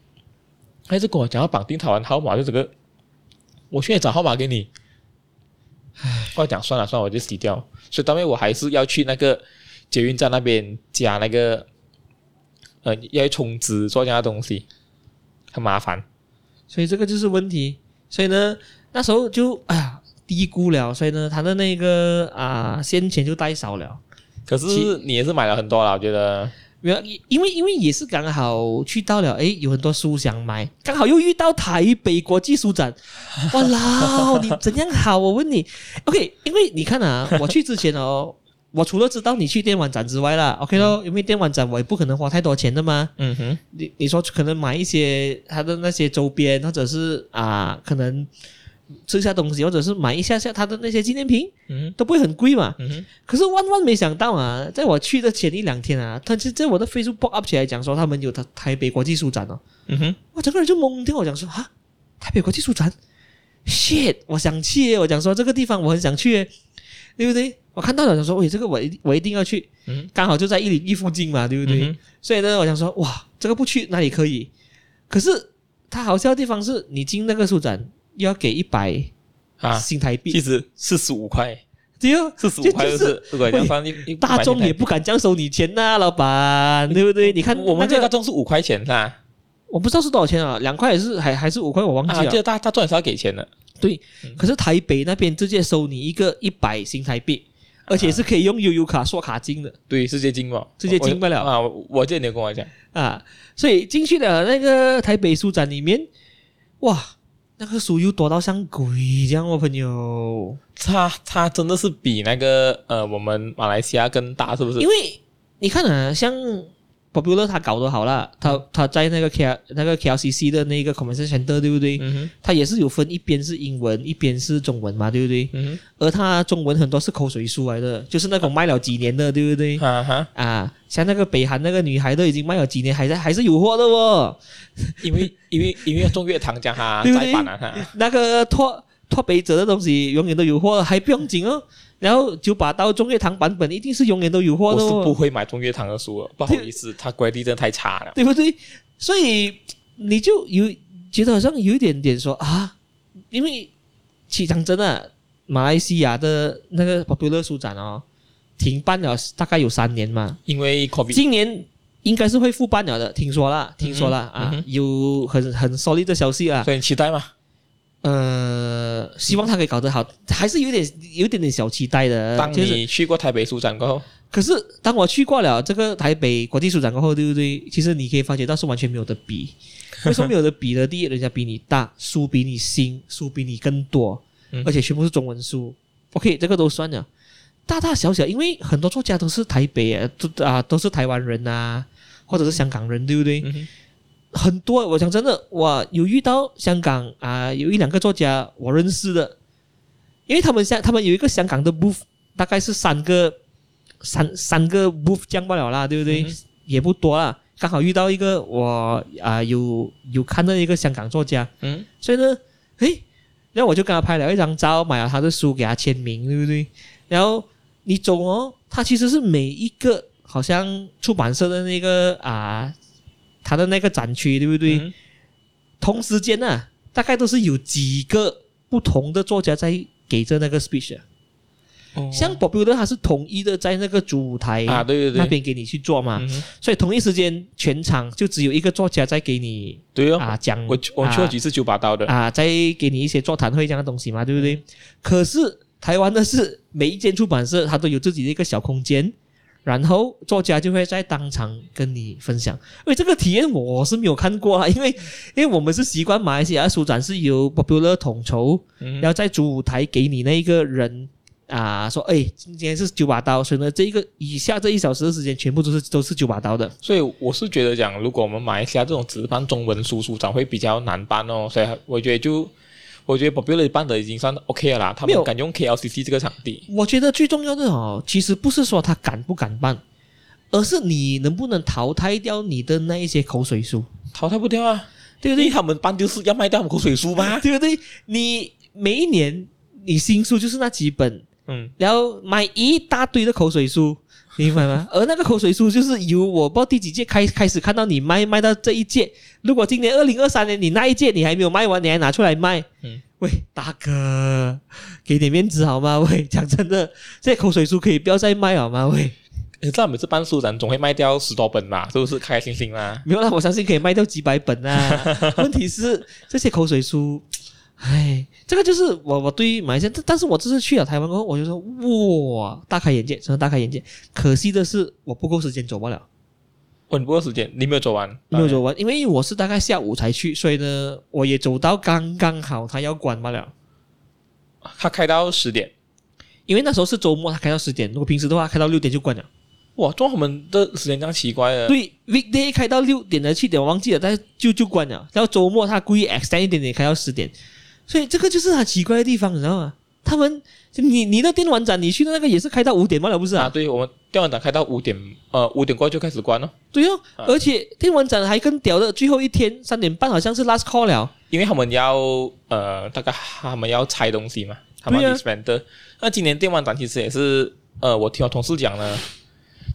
他就跟我讲要绑定台湾号码，就这个，我现在找号码给你。唉，我讲算了算了，我就洗掉。所以当面我还是要去那个捷运站那边加那个，呃，要充值做这样的东西，很麻烦。
所以这个就是问题。所以呢，那时候就哎呀低估了，所以呢，他的那个啊，现钱就带少了。
可是你也是买了很多了，我觉得。
没有，因为因为也是刚好去到了，诶，有很多书想买，刚好又遇到台北国际书展，哇啦，你怎样好？我问你，OK，因为你看啊，我去之前哦，我除了知道你去电玩展之外啦，OK 咯，因为电玩展我也不可能花太多钱的嘛，嗯哼，你你说可能买一些他的那些周边，或者是啊，可能。吃下东西，或者是买一下下他的那些纪念品，嗯，都不会很贵嘛。嗯哼。可是万万没想到啊，在我去的前一两天啊，他就在我的 Facebook pop up 起来讲说他们有台台北国际书展哦。嗯哼。我整个人就懵掉，我讲说啊，台北国际书展，shit，我想去，我讲说这个地方我很想去，对不对？我看到了，想说，喂，这个我我一定要去，嗯，刚好就在一零一附近嘛，对不对？嗯、所以呢，我想说，哇，这个不去哪里可以？可是它好笑的地方是你进那个书展。要给一百啊新台币，
其实四十五块，
对哦，
四十五块就是，如果要放一
大众也不敢这样收你钱呐、啊，老板，对不对？你看
我们这个大众是五块钱是吧？
我不知道是多少钱啊，两块还是还还是五块，我忘记了。
这个大大众也是要给钱的，
对。可是台北那边直接收你一个一百新台币，而且是可以用悠游卡刷卡金的，
对，直接金嘛，
直接金不了
啊！我记得你跟我讲
啊，所以进去了那个台北书展里面，哇！那个书又多到像鬼这样，我朋友，
它它真的是比那个呃我们马来西亚更大，是不是？
因为你看啊，像。Popular 他搞得好啦，他他在那个 K 那个 KLCC 的那个 Convention Center 对不对？嗯，他也是有分一边是英文，一边是中文嘛，对不对？嗯，而他中文很多是口水书来的，就是那种卖了几年的，对不对？啊哈啊，像那个北韩那个女孩都已经卖了几年，还在还是有货的哦。
因为 因为因为中月堂讲哈，再版了哈，
那个拓拓北者的东西永远都有货，还不用紧哦。然后九把刀中月堂版本一定是永远都有货的。
我是不会买中月堂的书了，不好意思，它规律真的太差了，
对不对？所以你就有觉得好像有一点点说啊，因为其实讲真的，马来西亚的那个 Popular 书展哦，停办了大概有三年嘛，
因为 COVID
今年应该是会复办了的，听说了，听说了、嗯、啊，嗯、有很很 solid 的消息啊，
所以你期待吗？
呃，希望他可以搞得好，还是有点有点点小期待的。
当你去过台北书展过后，
可是当我去过了这个台北国际书展过后，对不对？其实你可以发觉到是完全没有的比。为什么没有的比呢？第一，人家比你大，书比你新，书比你更多，而且全部是中文书。OK，这个都算了。大大小小，因为很多作家都是台北啊，都啊都是台湾人啊，或者是香港人，对不对？很多，我讲真的，我有遇到香港啊，有一两个作家我认识的，因为他们香，他们有一个香港的 booth，大概是三个三三个 booth 降不了啦，对不对？嗯、也不多啦，刚好遇到一个我啊有有看到一个香港作家，嗯，所以呢，诶，然后我就跟他拍了一张照，买了他的书给他签名，对不对？然后你走哦，他其实是每一个好像出版社的那个啊。他的那个展区对不对？嗯、同时间呢、啊，大概都是有几个不同的作家在给着那个 speech、哦、像 Bob Dylan 他是统一的在那个主舞台啊，对对对，那边给你去做嘛。嗯、所以同一时间全场就只有一个作家在给你对哦啊讲。我
我去了几次九把刀的
啊，在给你一些座谈会这样的东西嘛，对不对？嗯、可是台湾的是每一间出版社他都有自己的一个小空间。然后作家就会在当场跟你分享，因为这个体验我是没有看过啊，因为因为我们是习惯马来西亚书展是由 Popular 统筹，然后在主舞台给你那一个人啊说，哎，今天是九把刀，所以呢，这一个以下这一小时的时间全部都是都是九把刀的。
所以我是觉得讲，如果我们马来西亚这种只办中文书书展会比较难办哦，所以我觉得就。我觉得 Popular 办的已经算 OK 了啦，他们敢用 KLCC 这个场地。
我觉得最重要的哦，其实不是说他敢不敢办，而是你能不能淘汰掉你的那一些口水书。
淘汰不掉啊，对不对？他们办就是要卖掉口水书嘛，
对不对？你每一年你新书就是那几本，嗯，然后买一大堆的口水书。明白吗？而那个口水书就是由我不知道第几届开开始看到你卖卖到这一届。如果今年二零二三年你那一届你还没有卖完，你还拿出来卖，嗯，喂，大哥，给点面子好吗？喂，讲真的，这口水书可以不要再卖好吗？喂，
你知道每次办书展总会卖掉十多本嘛，是不是开开心心啦？
没有啦，我相信可以卖掉几百本啊。问题是这些口水书。哎，这个就是我我对于马来西亚，但是我这次去了台湾过后，我就说哇，大开眼界，真的大开眼界。可惜的是我不够时间走不了。
不够时间，你没有走完，
没有走完，因为我是大概下午才去，所以呢，我也走到刚刚好，他要关不了。
他开到十点，
因为那时候是周末，他开到十点。如果平时的话，开到六点就关了。
哇，中午们的时间这样奇怪了。
对，weekday 开到六点的七点我忘记了，但是就就关了。然后周末他故意 extend 一点点，开到十点。所以这个就是很奇怪的地方，你知道吗？他们，你你的电玩展，你去的那个也是开到五点吗？了不是啊？
啊，对，我们电玩展开到五点，呃，五点过就开始关了。
对哦，啊、而且电玩展还更屌的，最后一天三点半好像是 last call 了，
因为他们要呃，大概他们要拆东西嘛，他们 disband。那今年电玩展其实也是，呃，我听我同事讲呢，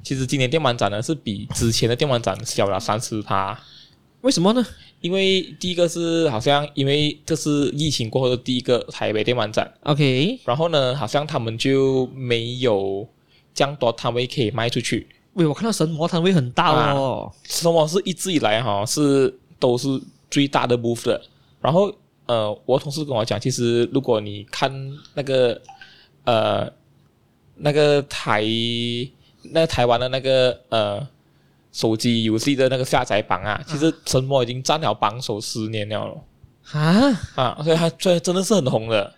其实今年电玩展呢是比之前的电玩展小了三十趴。
为什么呢？
因为第一个是好像因为这是疫情过后的第一个台北电玩展
，OK，
然后呢，好像他们就没有这样多摊位可以卖出去。
喂，我看到神魔摊位很大哦，
啊、神魔是一直以来哈是都是最大的 booth 的。然后呃，我同事跟我讲，其实如果你看那个呃那个台那个台湾的那个呃。手机游戏的那个下载榜啊，其实神魔已经占了榜首十年了了啊啊！所以它所以真的是很红的，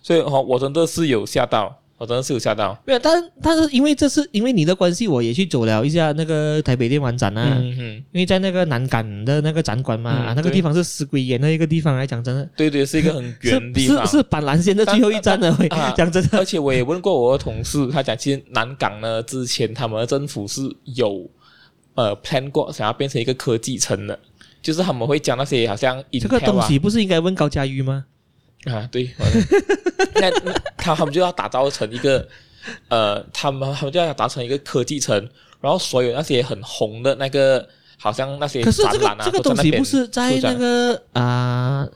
所以哦，我真的是有吓到，我真的是有吓到。
没有，但但是因为这是因为你的关系，我也去走了一下那个台北电玩展啊。嗯哼，因为在那个南港的那个展馆嘛，嗯、那个地方是死鬼岩的一个地方来讲，真的。
对对，是一个很远的地方。
是是，是板蓝线的最后一站了，会讲真的。
而且我也问过我的同事，他讲其实南港呢，之前他们的政府是有。呃，plan 过想要变成一个科技城的，就是他们会讲那些好像、啊、
这个东西不是应该问高佳瑜吗？
啊，对，那他他们就要打造成一个呃，他们他们就要打造成一个科技城，然后所有那些很红的那个，好像那些展览啊，
可是这个这个东西不是在那个啊、呃，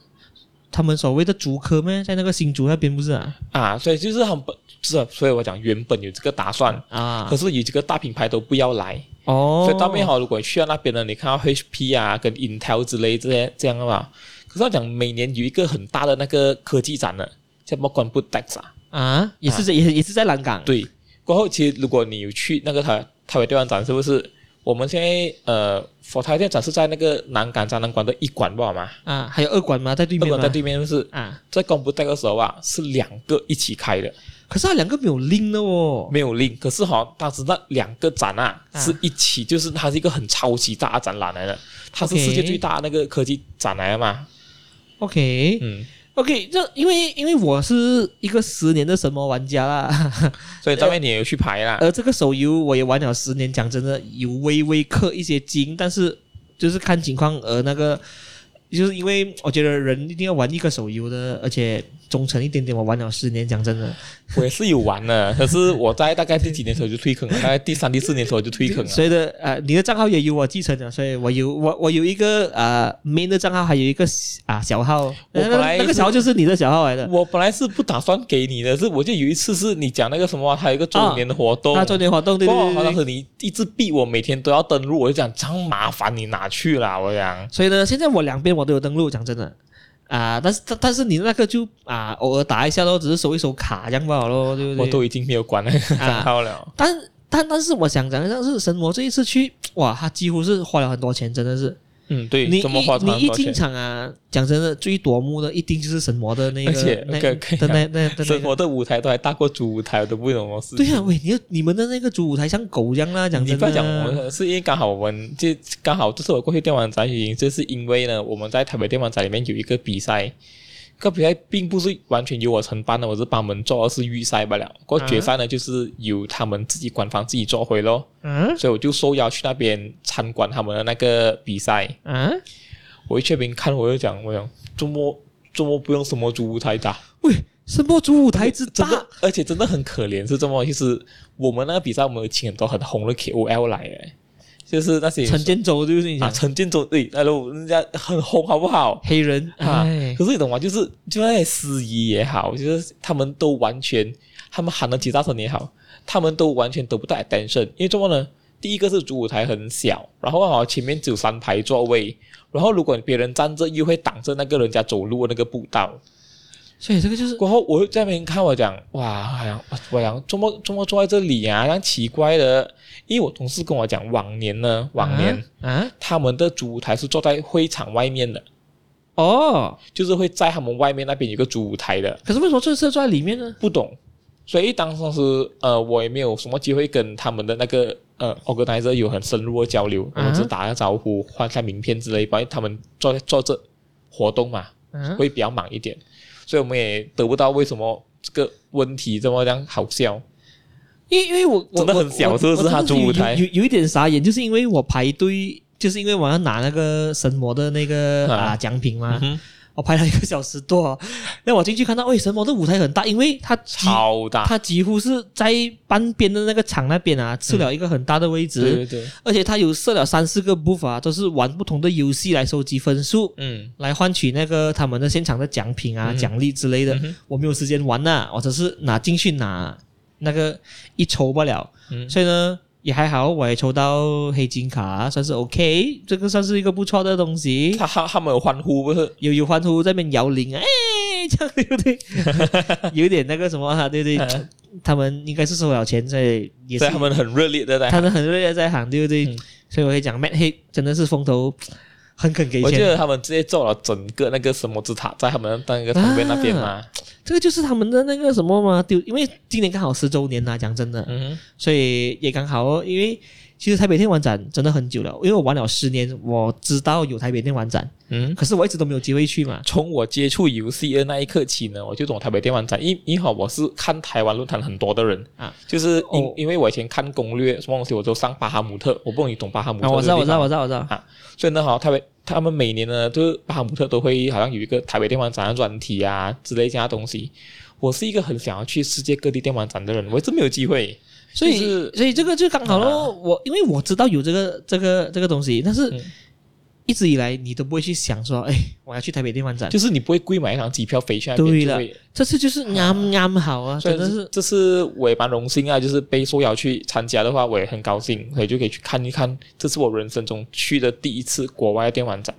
他们所谓的竹科咩？在那个新竹那边不是啊？
啊，所以就是很本是，所以我讲原本有这个打算啊，可是有几个大品牌都不要来。哦，所以到面好，如果你去到那边呢，你看到 HP 啊，跟 Intel 之类这些这样的话，可是我讲每年有一个很大的那个科技展呢，叫什么 Computex 啊，
啊，也是在、啊、也也是在南港。
对，过后其实如果你有去那个台台北电玩展，是不是？我们现在呃，佛台店展是在那个南港展览馆的一馆，不好吗？
啊，还有二馆吗？在对面吗？
二馆在对面，就是啊，在 Computex 的时候啊，是两个一起开的。
可是它两个没有 link 的哦，
没有 link。可是哈，当时那两个展啊，是一起，就是它是一个很超级大的展览来的。它是世界最大的那个科技展来的嘛。
OK，嗯，OK，这因为因为我是一个十年的神魔玩家啦，
所以张面你也有去排啦。
而这个手游我也玩了十年，讲真的有微微氪一些金，但是就是看情况。而那个就是因为我觉得人一定要玩一个手游的，而且。忠诚一点点，我玩了十年，讲真的，
我也是有玩的，可是我在大概第几年的时候就退坑了，大概第三、第四年的时候就退坑了。
所以的，呃，你的账号也由我继承了，所以我有我我有一个呃 main 的账号，还有一个啊小号，我本来那个小号就是你的小号来的。
我本来是不打算给你的，是我就有一次是你讲那个什么，还有一个周年的活动，
啊，周年活动对对对，
当时你一直逼我每天都要登录，我就讲这样麻烦你拿去了，我讲。
所以呢，现在我两边我都有登录，讲真的。啊，但是但但是你那个就啊，偶尔打一下咯，只是收一收卡这样不好咯，对不对？
我都已经没有管那个账号了。
但但但是我想讲，像是神魔这一次去，哇，他几乎是花了很多钱，真的是。
嗯，对，
你一你一进场啊，讲真的，最夺目的一定就是神魔的那个，
而且那个
可以、啊、那那那
神魔的舞台都还大过主舞台，我都不懂事。
对呀、啊，喂，你你们的那个主舞台像狗一样啦，讲真的。你不要讲，
我们是因为刚好我们就刚好这是我过去电玩展，原因就是因为呢，我们在台北电玩展里面有一个比赛。个比赛并不是完全由我承办的，我是帮他们做的是预赛罢了。过决赛呢，就是由他们自己官方自己做回咯。嗯，所以我就受邀去那边参观他们的那个比赛。嗯，我一去那边看，我就讲，我讲，周末周末不用什么主舞台打？
喂，什么主舞台之大？
真的，而且真的很可怜，是这么，就是我们那个比赛，我们有请很多很红的 KOL 来诶。就是那些
陈建州，就是你讲
啊，陈建州对，那路人家很红，好不好？
黑人
啊，可是你懂吗？就是就那些司仪也好，就是他们都完全，他们喊了几大声也好，他们都完全得不到 attention。因为怎么呢？第一个是主舞台很小，然后啊前面只有三排座位，然后如果别人站着又会挡着那个人家走路的那个步道。
所以这个就是，
过后我在那边看，我讲哇，好像，我讲周末周末坐在这里啊，这样奇怪的。因为我同事跟我讲，往年呢，往年啊，他们的主舞台是坐在会场外面的，
哦，
就是会在他们外面那边有个主舞台的。
可是为什么这次坐在里面呢？
不懂。所以当时呃，我也没有什么机会跟他们的那个呃 organizer 有很深入的交流，我们只打个招呼，换下名片之类，因为他们做做这活动嘛，会比较忙一点。所以我们也得不到为什么这个问题这么样好笑，
因因为我
真的很小，是不是？他主舞台
有有，有一点傻眼，就是因为我排队，就是因为我要拿那个神魔的那个啊奖品嘛。嗯我排了一个小时多，那我进去看到，为什么这舞台很大？因为它
超大，
它几乎是在半边的那个场那边啊，吃了一个很大的位置。
对对对，
而且它有设了三四个 booth 啊，都是玩不同的游戏来收集分数，
嗯，
来换取那个他们的现场的奖品啊、奖励之类的。我没有时间玩呐，我只是拿进去拿那个一抽不了。所以呢。也还好，我也抽到黑金卡，算是 OK，这个算是一个不错的东西。
他他他们有欢呼不是？
有有欢呼在那边摇铃，哎，这样对不对？有点那个什么哈，对不对？他们应该是收了钱，所以也是
他们很热烈的在，
他们很热烈在喊，对不对？所以我会讲，Matt Head 真的是风头很肯给钱。
我觉得他们直接做了整个那个什么之塔，在他们那个旁边那边嘛。
这个就是他们的那个什么嘛，丢，因为今年刚好十周年呐，讲真的，嗯，所以也刚好哦，因为其实台北电玩展真的很久了，因为我玩了十年，我知道有台北电玩展，嗯，可是我一直都没有机会去嘛。
从我接触游戏的那一刻起呢，我就懂台北电玩展，因因为我是看台湾论坛很多的人啊，就是因、哦、因为我以前看攻略什么东西，我都上巴哈姆特，我不懂你懂巴哈姆特、啊，
我知道，我知道，我知道，我知道啊，
所以呢，好台北。他们每年呢，就是巴哈姆特都会好像有一个台北电玩展的专题啊之类这样东西。我是一个很想要去世界各地电玩展的人，我一直没有机会，
所以、就是、所以这个就刚好咯。我因为我知道有这个这个这个东西，但是。嗯一直以来你都不会去想说，哎，我要去台北电玩展，
就是你不会贵买一张机票飞去那边。
对了，这次就是啱啱好啊，真的是，
这次我也蛮荣幸啊，就是被受邀去参加的话，我也很高兴，所以就可以去看一看，这是我人生中去的第一次国外电玩展，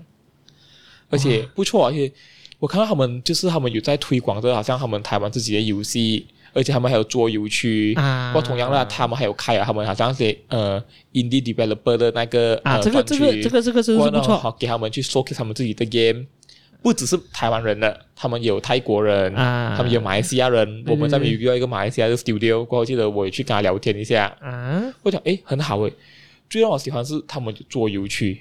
而且不错，而且我看到他们就是他们有在推广着，好像他们台湾自己的游戏。而且他们还有桌游区，啊，不过同样啦，他们还有开啊，他们好像是呃，indie developer 的那个
啊，这个这个这个这个是不错，
好给他们去 showcase 他们自己的 game，不只是台湾人的，他们有泰国人，啊，他们有马来西亚人，我们这边有遇到一个马来西亚的 studio，过后记得我也去跟他聊天一下，啊，我讲诶很好诶，最让我喜欢是他们的桌游区。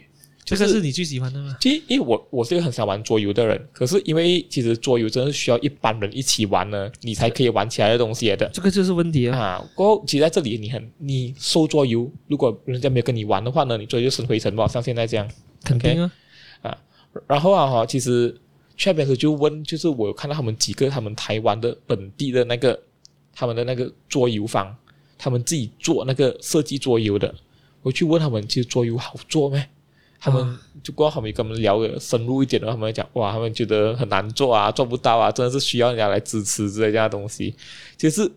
这个是你最喜欢的吗？
其实因为我我是一个很想玩桌游的人，可是因为其实桌游真的是需要一般人一起玩呢，你才可以玩起来的东西的。
这个就是问题啊。
啊，过后其实在这里你很你收桌游，如果人家没有跟你玩的话呢，你桌游就生灰尘吧，像现在这样。
肯定啊。
Okay? 啊，然后啊哈，其实去那边时就问，就是我有看到他们几个他们台湾的本地的那个他们的那个桌游坊，他们自己做那个设计桌游的。我去问他们，其实桌游好做咩？他们就过后他们跟我们聊的深入一点的，他们讲哇，他们觉得很难做啊，做不到啊，真的是需要人家来支持之类这样的东西。其实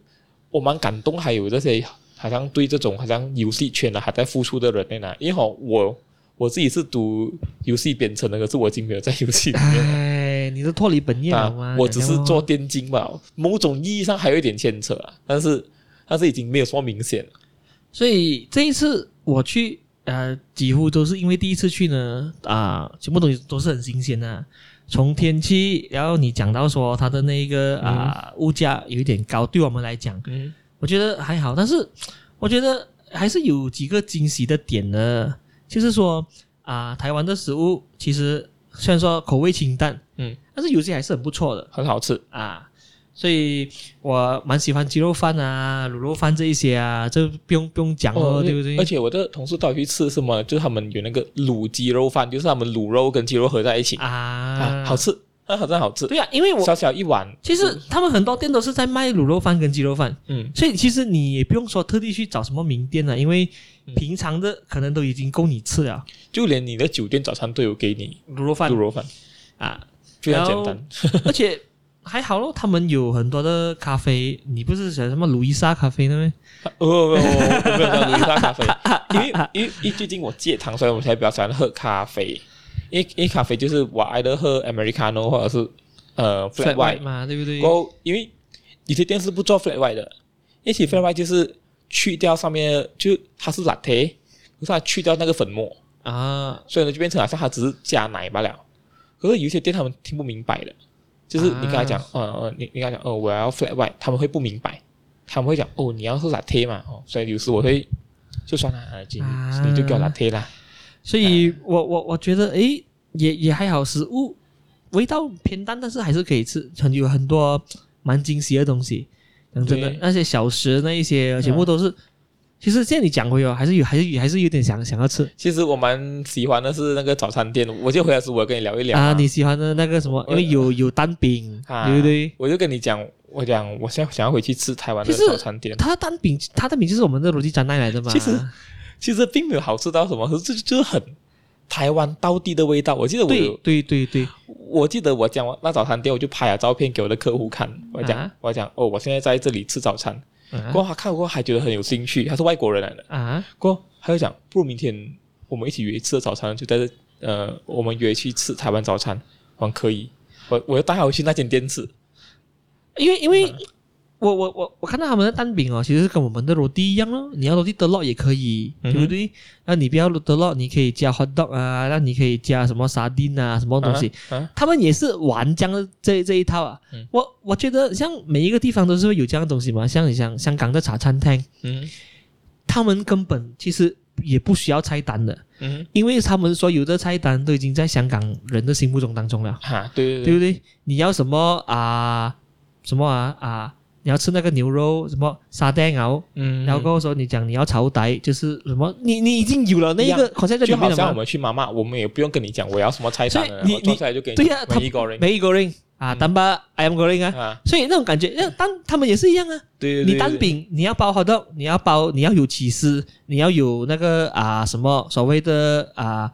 我蛮感动，还有这些好像对这种好像游戏圈呢还在付出的人呢，因为我我自己是读游戏编程的，可是我已经没有在游戏里面。
哎，你是脱离本业了吗？
啊，我只是做电竞吧，某种意义上还有一点牵扯啊，但是但是已经没有说明显了。
所以这一次我去，呃，几乎都是因为第一次去呢，啊、呃，全部东西都是很新鲜的、啊。从天气，然后你讲到说它的那个啊、呃、物价有一点高，对我们来讲，嗯，我觉得还好。但是我觉得还是有几个惊喜的点呢，就是说啊、呃，台湾的食物其实虽然说口味清淡，嗯，但是有些还是很不错的，
很好吃
啊。所以我蛮喜欢鸡肉饭啊、卤肉饭这一些啊，这不用不用讲哦，对不对？
而且我的同事到底去吃什么？就是他们有那个卤鸡肉饭，就是他们卤肉跟鸡肉合在一起啊，啊，好吃，那好像好吃。
对啊，因为我
小小一碗，
其实他们很多店都是在卖卤肉饭跟鸡肉饭，嗯，所以其实你也不用说特地去找什么名店了，因为平常的可能都已经够你吃了，
就连你的酒店早餐都有给你
卤肉饭，
卤肉饭
啊，
非常简单，
而且。还好咯，他们有很多的咖啡。你不是选什么路易莎咖啡的吗？
哦，我没有讲路易莎咖啡，因为因为因为最近我戒糖，所以我才比较喜欢喝咖啡。因为因为咖啡就是我爱的喝 Americano 或者是呃 flat white
嘛，对不对？
然后因为有些店是不做 flat white 的，一起 flat white 就是去掉上面就它是 latte，可是它去掉那个粉末啊，所以呢就变成好像它只是加奶罢了。可是有些店他们听不明白的。就是你跟他讲，呃、啊、呃，你你跟他讲，哦、呃，我要 flat white，他们会不明白，他们会讲，哦，你要是 latte 嘛，哦，所以有时我会就算了，你、啊、你就给我 latte 啦。
所以我我我觉得，诶，也也还好，食物味道偏淡，但是还是可以吃，很有很多蛮惊喜的东西。讲真的，那些小食那一些全部都是。其实现在你讲回哦，还是有，还是有，还是有点想想要吃。
其实我蛮喜欢的是那个早餐店，我就回来时我跟你聊一聊
啊。你喜欢的那个什么？因为有有蛋饼，啊、对不对？
我就跟你讲，我讲我现在想要回去吃台湾的早餐店。
它的蛋饼，它的饼就是我们的罗记专卖来的嘛。
其实其实并没有好吃到什么，可是这就是很台湾当地的味道。我记得我有
对对对对，
我记得我讲那早餐店，我就拍了照片给我的客户看。我讲、啊、我讲哦，我现在在这里吃早餐。过后他看过还觉得很有兴趣，他是外国人来的啊。过后他就讲，不如明天我们一起约吃早餐，就在这呃，我们约去吃台湾早餐，还可以。我我要带他回去那间店吃，
因为因为。嗯我我我我看到他们的蛋饼哦，其实是跟我们的罗蒂一样咯。你要罗蒂德乐也可以，嗯、对不对？那你不要德乐，你可以加 hot dog 啊，那你可以加什么沙丁啊，什么东西？啊啊、他们也是玩这样这这一套啊。嗯、我我觉得像每一个地方都是会有这样的东西嘛，像你像香港的茶餐厅，嗯，他们根本其实也不需要菜单的，嗯，因为他们所有的菜单都已经在香港人的心目中当中了。
哈，对对对，
对不对？你要什么啊？什么啊啊？你要吃那个牛肉什么沙丁牛，嗯，然后过后说你讲你要炒底，就是什么，你你已经有了那一个好像
就好像我们去妈妈，我们也不用跟你讲我要什么菜单了，你坐下来就给你。
对呀，他每一个人每一个人啊，蛋巴 I am going 啊，所以那种感觉，那当他们也是一样啊。对。你单饼你要包好多，你要包你要有起司，你要有那个啊什么所谓的啊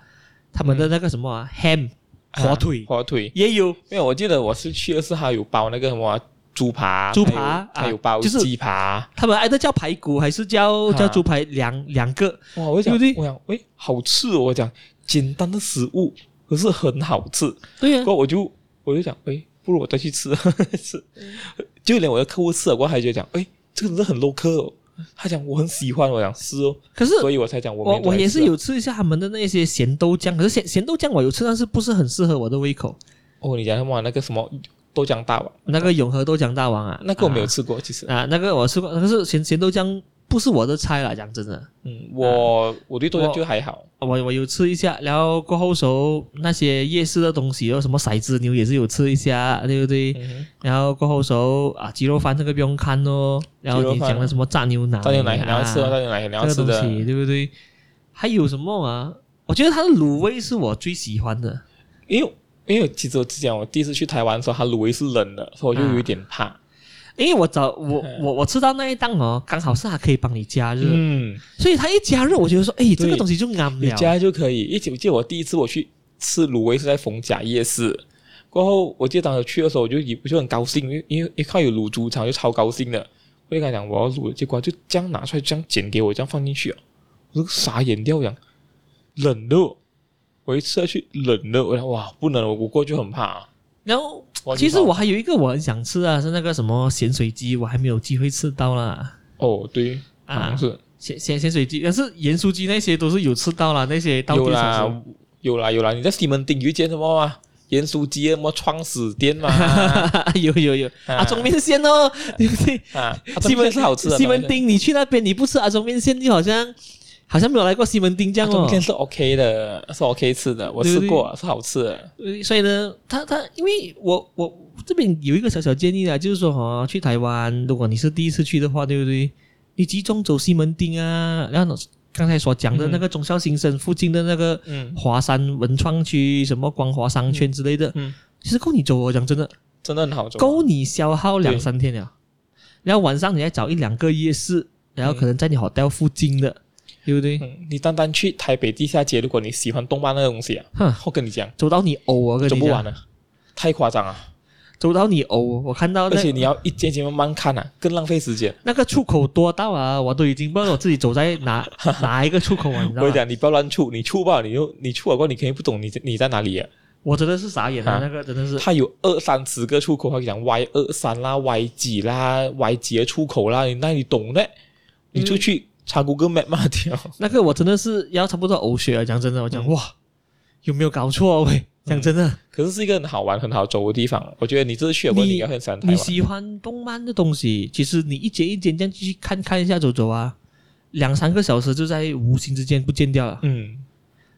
他们的那个什么啊 ham 火腿
火腿
也有，
因为我记得我是去的是还有包那个什么。猪扒，
猪扒
还有包鸡扒，
他们爱的叫排骨还是叫叫猪排？两两个
哇！我讲，我讲，诶，好吃哦！我讲简单的食物可是很好吃。
对呀，
过我就我就讲，诶，不如我再去吃吃。就连我的客户吃了过后，还觉得讲，诶，这个人很 local 哦。他讲我很喜欢，我讲是哦。可是所以我才讲我
我我也是有吃一下他们的那些咸豆浆，可是咸咸豆浆我有吃，但是不是很适合我的胃口。
哦，你讲什么那个什么？豆浆大王，
那个永和豆浆大王啊，
那个我没有吃过，其实
啊，那个我吃过，那个是咸咸豆浆不是我的菜啦，讲真的。
嗯，我、啊、我对豆浆就还好，
我我有吃一下，然后过后时候那些夜市的东西，有什么骰子牛也是有吃一下，对不对？嗯、然后过后时候啊，鸡肉饭这个不用看哦。然后你讲的什么炸牛奶，
炸牛奶你要吃哦，炸牛奶你要吃的，
这个东西对不对？还有什么啊？我觉得它的卤味是我最喜欢的，
因为因为其实我之前我第一次去台湾的时候，它卤味是冷的，所以我就有一点怕。啊因为我找我我我吃到那一档哦，刚好是它可以帮你加热，嗯，所以它一加热，我觉得说，哎，这个东西就安了，你加就可以。一记得我第一次我去吃卤味是在逢甲夜市，过后我记得当时去的时候，我就我就很高兴，因为因为一看有卤猪肠，就超高兴的。我就跟他讲我要卤，结果就这样拿出来，这样剪给我，这样放进去啊，我就傻眼掉，样冷的，我一吃下去冷的，我想哇不能，我过去就很怕啊。
然后。其实我还有一个我很想吃啊，是那个什么咸水鸡，我还没有机会吃到啦。
哦，对啊，是
咸咸咸水鸡，但是盐酥鸡那些都是有吃到啦，那些到
有啦，有啦有啦。你在西门町遇见什么吗？盐酥鸡什么创始店嘛？
有 有有，阿中面线哦，对不对？
啊，西门是好吃的。
西门町，你去那边你不吃阿中面线，就好像。好像没有来过西门町这样哦。
冬天是 OK 的，是 OK 吃的，我吃过，对对是好吃的。
所以呢，他他，因为我我这边有一个小小建议啊，就是说哈，去台湾，如果你是第一次去的话，对不对？你集中走西门町啊，然后刚才所讲的那个忠孝新生附近的那个华山文创区，什么光华商圈之类的，嗯，其实够你走哦，讲真的，
真的很好走，
够你消耗两三天了。然后晚上你再找一两个夜市，然后可能在你 hotel 附近的。对不对？
嗯，你单单去台北地下街，如果你喜欢动漫那个东西啊，哼，我跟你讲，
走到你呕啊，
走不完了，太夸张了，
走到你呕，我看到，
而且你要一间间慢慢看啊，更浪费时间。
那个出口多到啊，我都已经不知道我自己走在哪 哪一个出口啊，你知道？
我跟你讲，你不要乱出，你出吧，你又你出了过后，你肯定不懂你你在哪里啊。
我真的是傻眼了，那个真的是，
它有二三十个出口，我跟你讲 Y 二三啦，Y 几啦，Y 几的出口啦，你那里懂的，你出去。查谷歌 Map 嘛掉，
那个我真的是要差不多呕血了。讲真的，我讲、嗯、哇，有没有搞错喂？讲真的，
可是是一个很好玩、很好走的地方。我觉得你这次去过，你应该很喜欢台。
你喜欢动漫的东西，其实你一节一节这样继续看看一下走走啊，两三个小时就在无形之间不见掉了。嗯，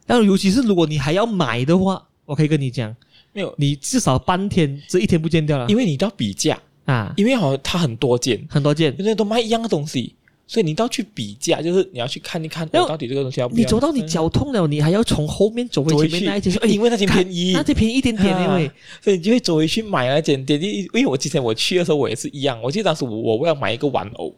但尤其是如果你还要买的话，我可以跟你讲，没有，你至少半天这一天不见掉了，
因为你都要比价啊，因为好像它很多件，
很多件，
因为都卖一样的东西。所以你都要去比价，就是你要去看一看，哦，到底这个东西要不要。
你走到你脚痛了，你还要从后面走回前面那一间，说，因为那间便宜，那间便宜一点点，因为
所以你就会走回去买那间点。因为我之前我去的时候，我也是一样。我记得当时我我为了买一个玩偶，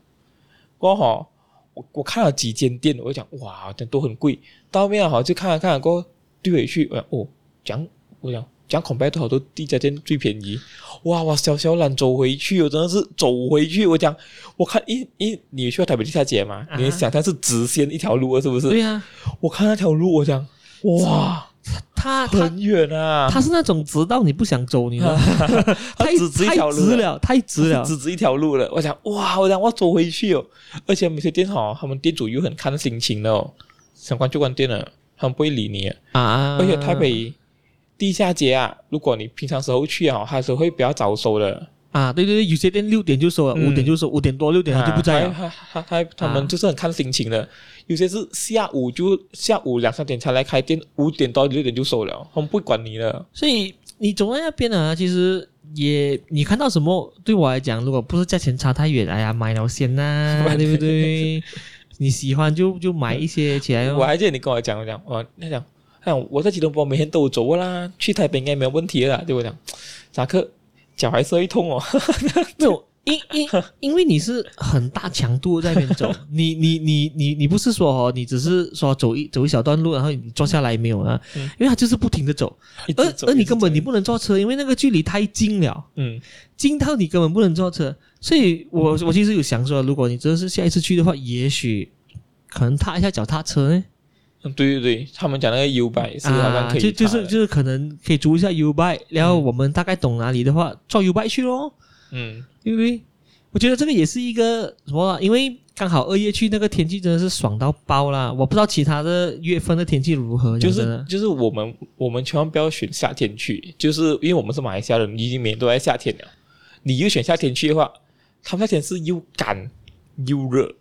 过后我我看了几间店，我就讲哇，这都很贵。到后面好就看了看了过后对回去，哦，讲我讲。讲孔拜都好多地家店最便宜，哇哇小小懒走回去，我真的是走回去。我讲，我看一一你去台北地下街嘛，啊、你想它是直线一条路是不是？
对呀、啊，
我看那条路，我讲，哇，
它
很远啊，
它是那种直到你不想走，你知道吗？
它只直一条路
了，太直了，
只直一条路了。我讲，哇，我讲我走回去哦，而且有些店哈，他们店主又很看心情的哦，想关就关店了，他们不会理你啊，而且台北。地下街啊，如果你平常时候去啊，还是会比较早收的
啊。对对对，有些店六点就收了，五、嗯、点就收，五点多六点他就不在了。
他他他他们就是很看心情的，啊、有些是下午就下午两三点才来开店，五点到六点就收了，他们不会管你了。
所以你走在那边啊，其实也你看到什么，对我来讲，如果不是价钱差太远，哎呀，买了先呐、啊，对不对？你喜欢就就买一些起来。
我还记得你跟我讲，我讲，我那讲。我在吉隆坡每天都走啦，去台北应该没有问题了啦。对我讲，扎克脚还是会痛哦。
没有，因因因为你是很大强度在那边走，你你你你你不是说哦，你只是说走一走一小段路，然后你坐下来没有啊？嗯、因为他就是不停的走，走而而你根本你不能坐车，因为那个距离太近了，嗯，近到你根本不能坐车。所以我我其实有想说，如果你真的是下一次去的话，也许可能踏一下脚踏车呢。
对对对，他们讲那个 U bike 是他们可以、啊、
就就是就是可能可以租一下 U bike，然后我们大概懂哪里的话，坐 U bike 去咯。嗯，因为我觉得这个也是一个什么，因为刚好二月去那个天气真的是爽到爆啦。我不知道其他的月份的天气如何。
就是就是我们我们千万不要选夏天去，就是因为我们是马来西亚人，已经每年都在夏天了。你又选夏天去的话，他们夏天是又干又热。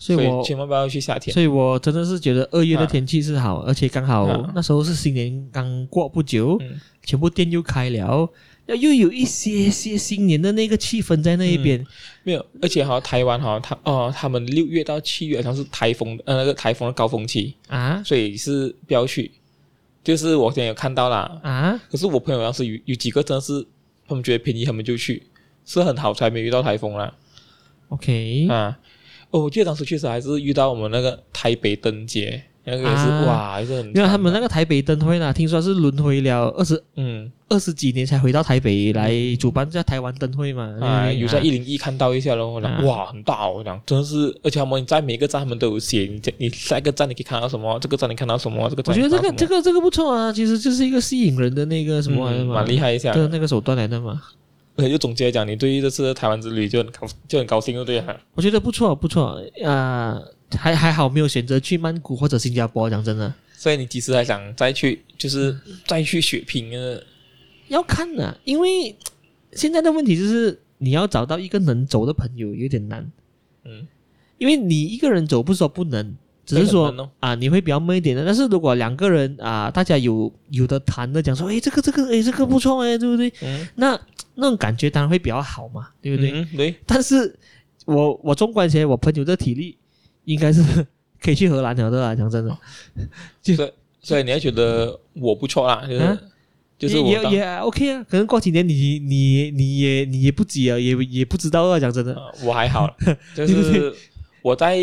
所以我
千万不要去夏天。
所以我真的是觉得二月的天气是好，啊、而且刚好那时候是新年刚过不久，嗯、全部店又开了，又有一些些新年的那个气氛在那一边。嗯、
没有，而且哈，台湾哈，他哦，他们六月到七月好像是台风，呃，那个台风的高峰期。啊，所以是不要去。就是我之前有看到啦。啊，可是我朋友当时有有几个真的是他们觉得便宜，他们就去，是很好才没遇到台风啦。
OK
啊，哦，我记得当时确实还是遇到我们那个台北灯节。那个也是、啊、哇，还是很。
因为他们那个台北灯会呢，听说是轮回了二十嗯二十几年才回到台北来主办这台湾灯会嘛。
啊，有在一零一看到一下咯，我讲、啊、哇很大哦，我讲真的是，而且他们在每个站他们都有写，你你下一个站你可以看到什么，这个站你看到什么，这个站。
我觉得这个这个这个不错啊，其实就是一个吸引人的那个什么，
蛮、嗯、厉害一下
的那个手段来的嘛。
就总结来讲，你对于这次台湾之旅就很高就很高兴，对不对？
我觉得不错不错啊。呃还还好没有选择去曼谷或者新加坡，讲真的。
所以你几时还想再去？就是再去血拼啊？
要看啊，因为现在的问题就是你要找到一个能走的朋友有点难。嗯，因为你一个人走不是说不能，只是说、哦、啊你会比较闷一点的。但是如果两个人啊，大家有有的谈的，讲说哎这个这个哎这个不错哎，对不对？嗯，那那种感觉当然会比较好嘛，对不对？
嗯，对。
但是我我纵观起来，我朋友的体力。应该是 可以去荷兰了的啦，讲真的，
就所以所以你还觉得我不错啦，就是、啊、就是我
也也 OK 啊，可能过几年你你你也你也不急啊，也也不知道啊，讲真的，
我还好，就是我在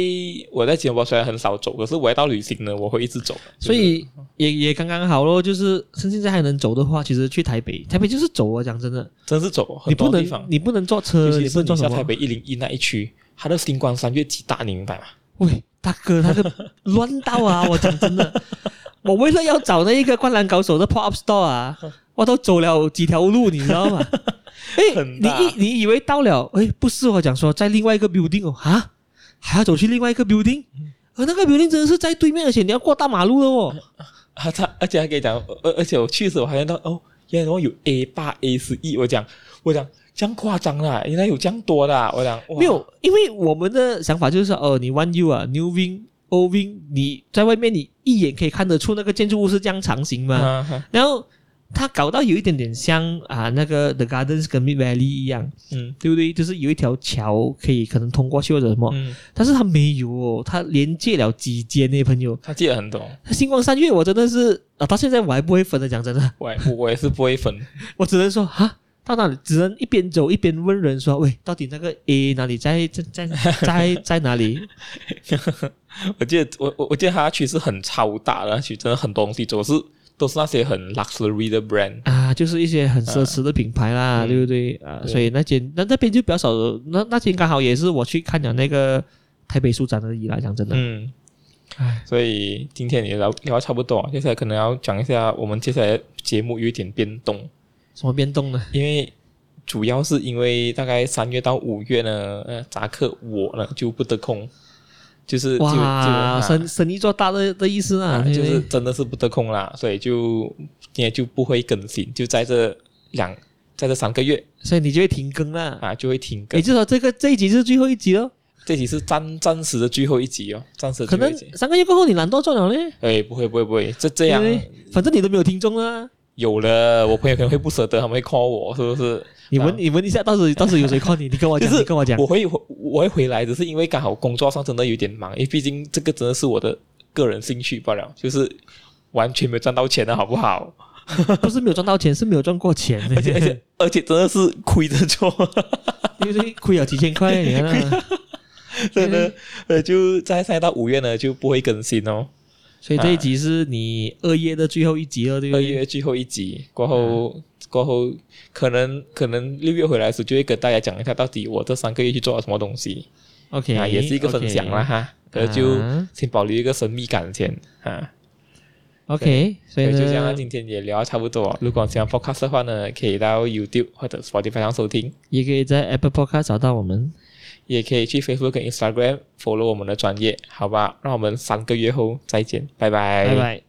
我在吉隆坡虽然很少走，可是我要到旅行呢，我会一直走，
所以也也刚刚好咯，就是趁现在还能走的话，其实去台北，台北就是走啊，讲真的，
真是走，
你不能你不能坐车，你不能坐什么？
台北一零一那一区，它的星光三月几大，你明白吗？
喂，大哥，他是乱到啊！我讲真的，我为了要找那一个灌篮高手的 pop up store 啊，我都走了几条路，你知道吗？哎，你以你以为到了？哎，不是我讲说在另外一个 building 哦，啊，还要走去另外一个 building，而那个 building 真的是在对面，而且你要过大马路的哦。
啊，他而且还可以讲，而而且我去的时候我还看到哦，原来有 A 八 A 十一，我讲我讲。这样夸张啦，原来有这样多的，啊，我讲没
有，因为我们的想法就是说，哦，你 One U 啊，New Wing Old Wing，你在外面你一眼可以看得出那个建筑物是这样长形嘛，啊啊，然后它搞到有一点点像啊那个 The Gardens 跟 Mid Valley 一样，嗯，对不对？就是有一条桥可以可能通过去或者什么，嗯，但是它没有哦，它连接了几间呢，朋友，
他借了很多。
星光三月我真的是啊，到现在我还不会分的，讲真的，
我我也是不会分，
我只能说哈。到那里只能一边走一边问人说：“喂，到底那个 A 哪里在在在在在哪里？”
我记得我我我记得他其实很超大的，其实真的很多东西都是都是那些很 luxury 的 brand
啊，就是一些很奢侈的品牌啦，啊、对不对啊？所以那间那那边就比较少，那那间刚好也是我去看了那个台北书展而已啦，讲真的。
嗯，唉，所以今天也聊聊差不多，接下来可能要讲一下我们接下来节目有一点变动。
什么变动呢？
因为主要是因为大概三月到五月呢，呃，扎克我呢就不得空，就是
哇，就生生意做大的的意思啊，
就是真的是不得空啦，所以就也就不会更新，就在这两在这三个月，
所以你就会停更啦
啊，就会停更。
也就是说，这个这一集是最后一集哦，
这集是暂暂时的最后一集哦，暂时的最后一集。
可能三个月过后你懒惰做了嘞？
哎，不会不会不会，这这样，
反正你都没有听众啊。
有了，我朋友可能会不舍得，他们会 call 我，是不是？
你问你问一下，到时到时有谁 call 你？你跟我讲，就是、你跟我讲。
我会我会回来，只是因为刚好工作上真的有点忙，因为毕竟这个真的是我的个人兴趣罢了，就是完全没有赚到钱的好不好？
不是没有赚到钱，是没有赚过钱，
而且而且而且真的是亏着做，
因为亏了几千块，你看，
真的呃，就在再到五月呢就不会更新哦。
所以这一集是你二月的最后一集了，对不对？
二月最后一集过后，啊、过后可能可能六月回来的时候就会跟大家讲一下，到底我这三个月去做了什么东西。
OK，
啊，也是一个分享了 okay, 哈，可是就先保留一个神秘感先啊。
OK，所以，
所以就这样，今天也聊差不多。如果喜欢 Podcast 的话呢，可以到 YouTube 或者 Spotify 上收听，
也可以在 Apple Podcast 找到我们。
也可以去 Facebook 跟 Instagram follow 我们的专业，好吧？让我们三个月后再见，拜拜。
拜拜。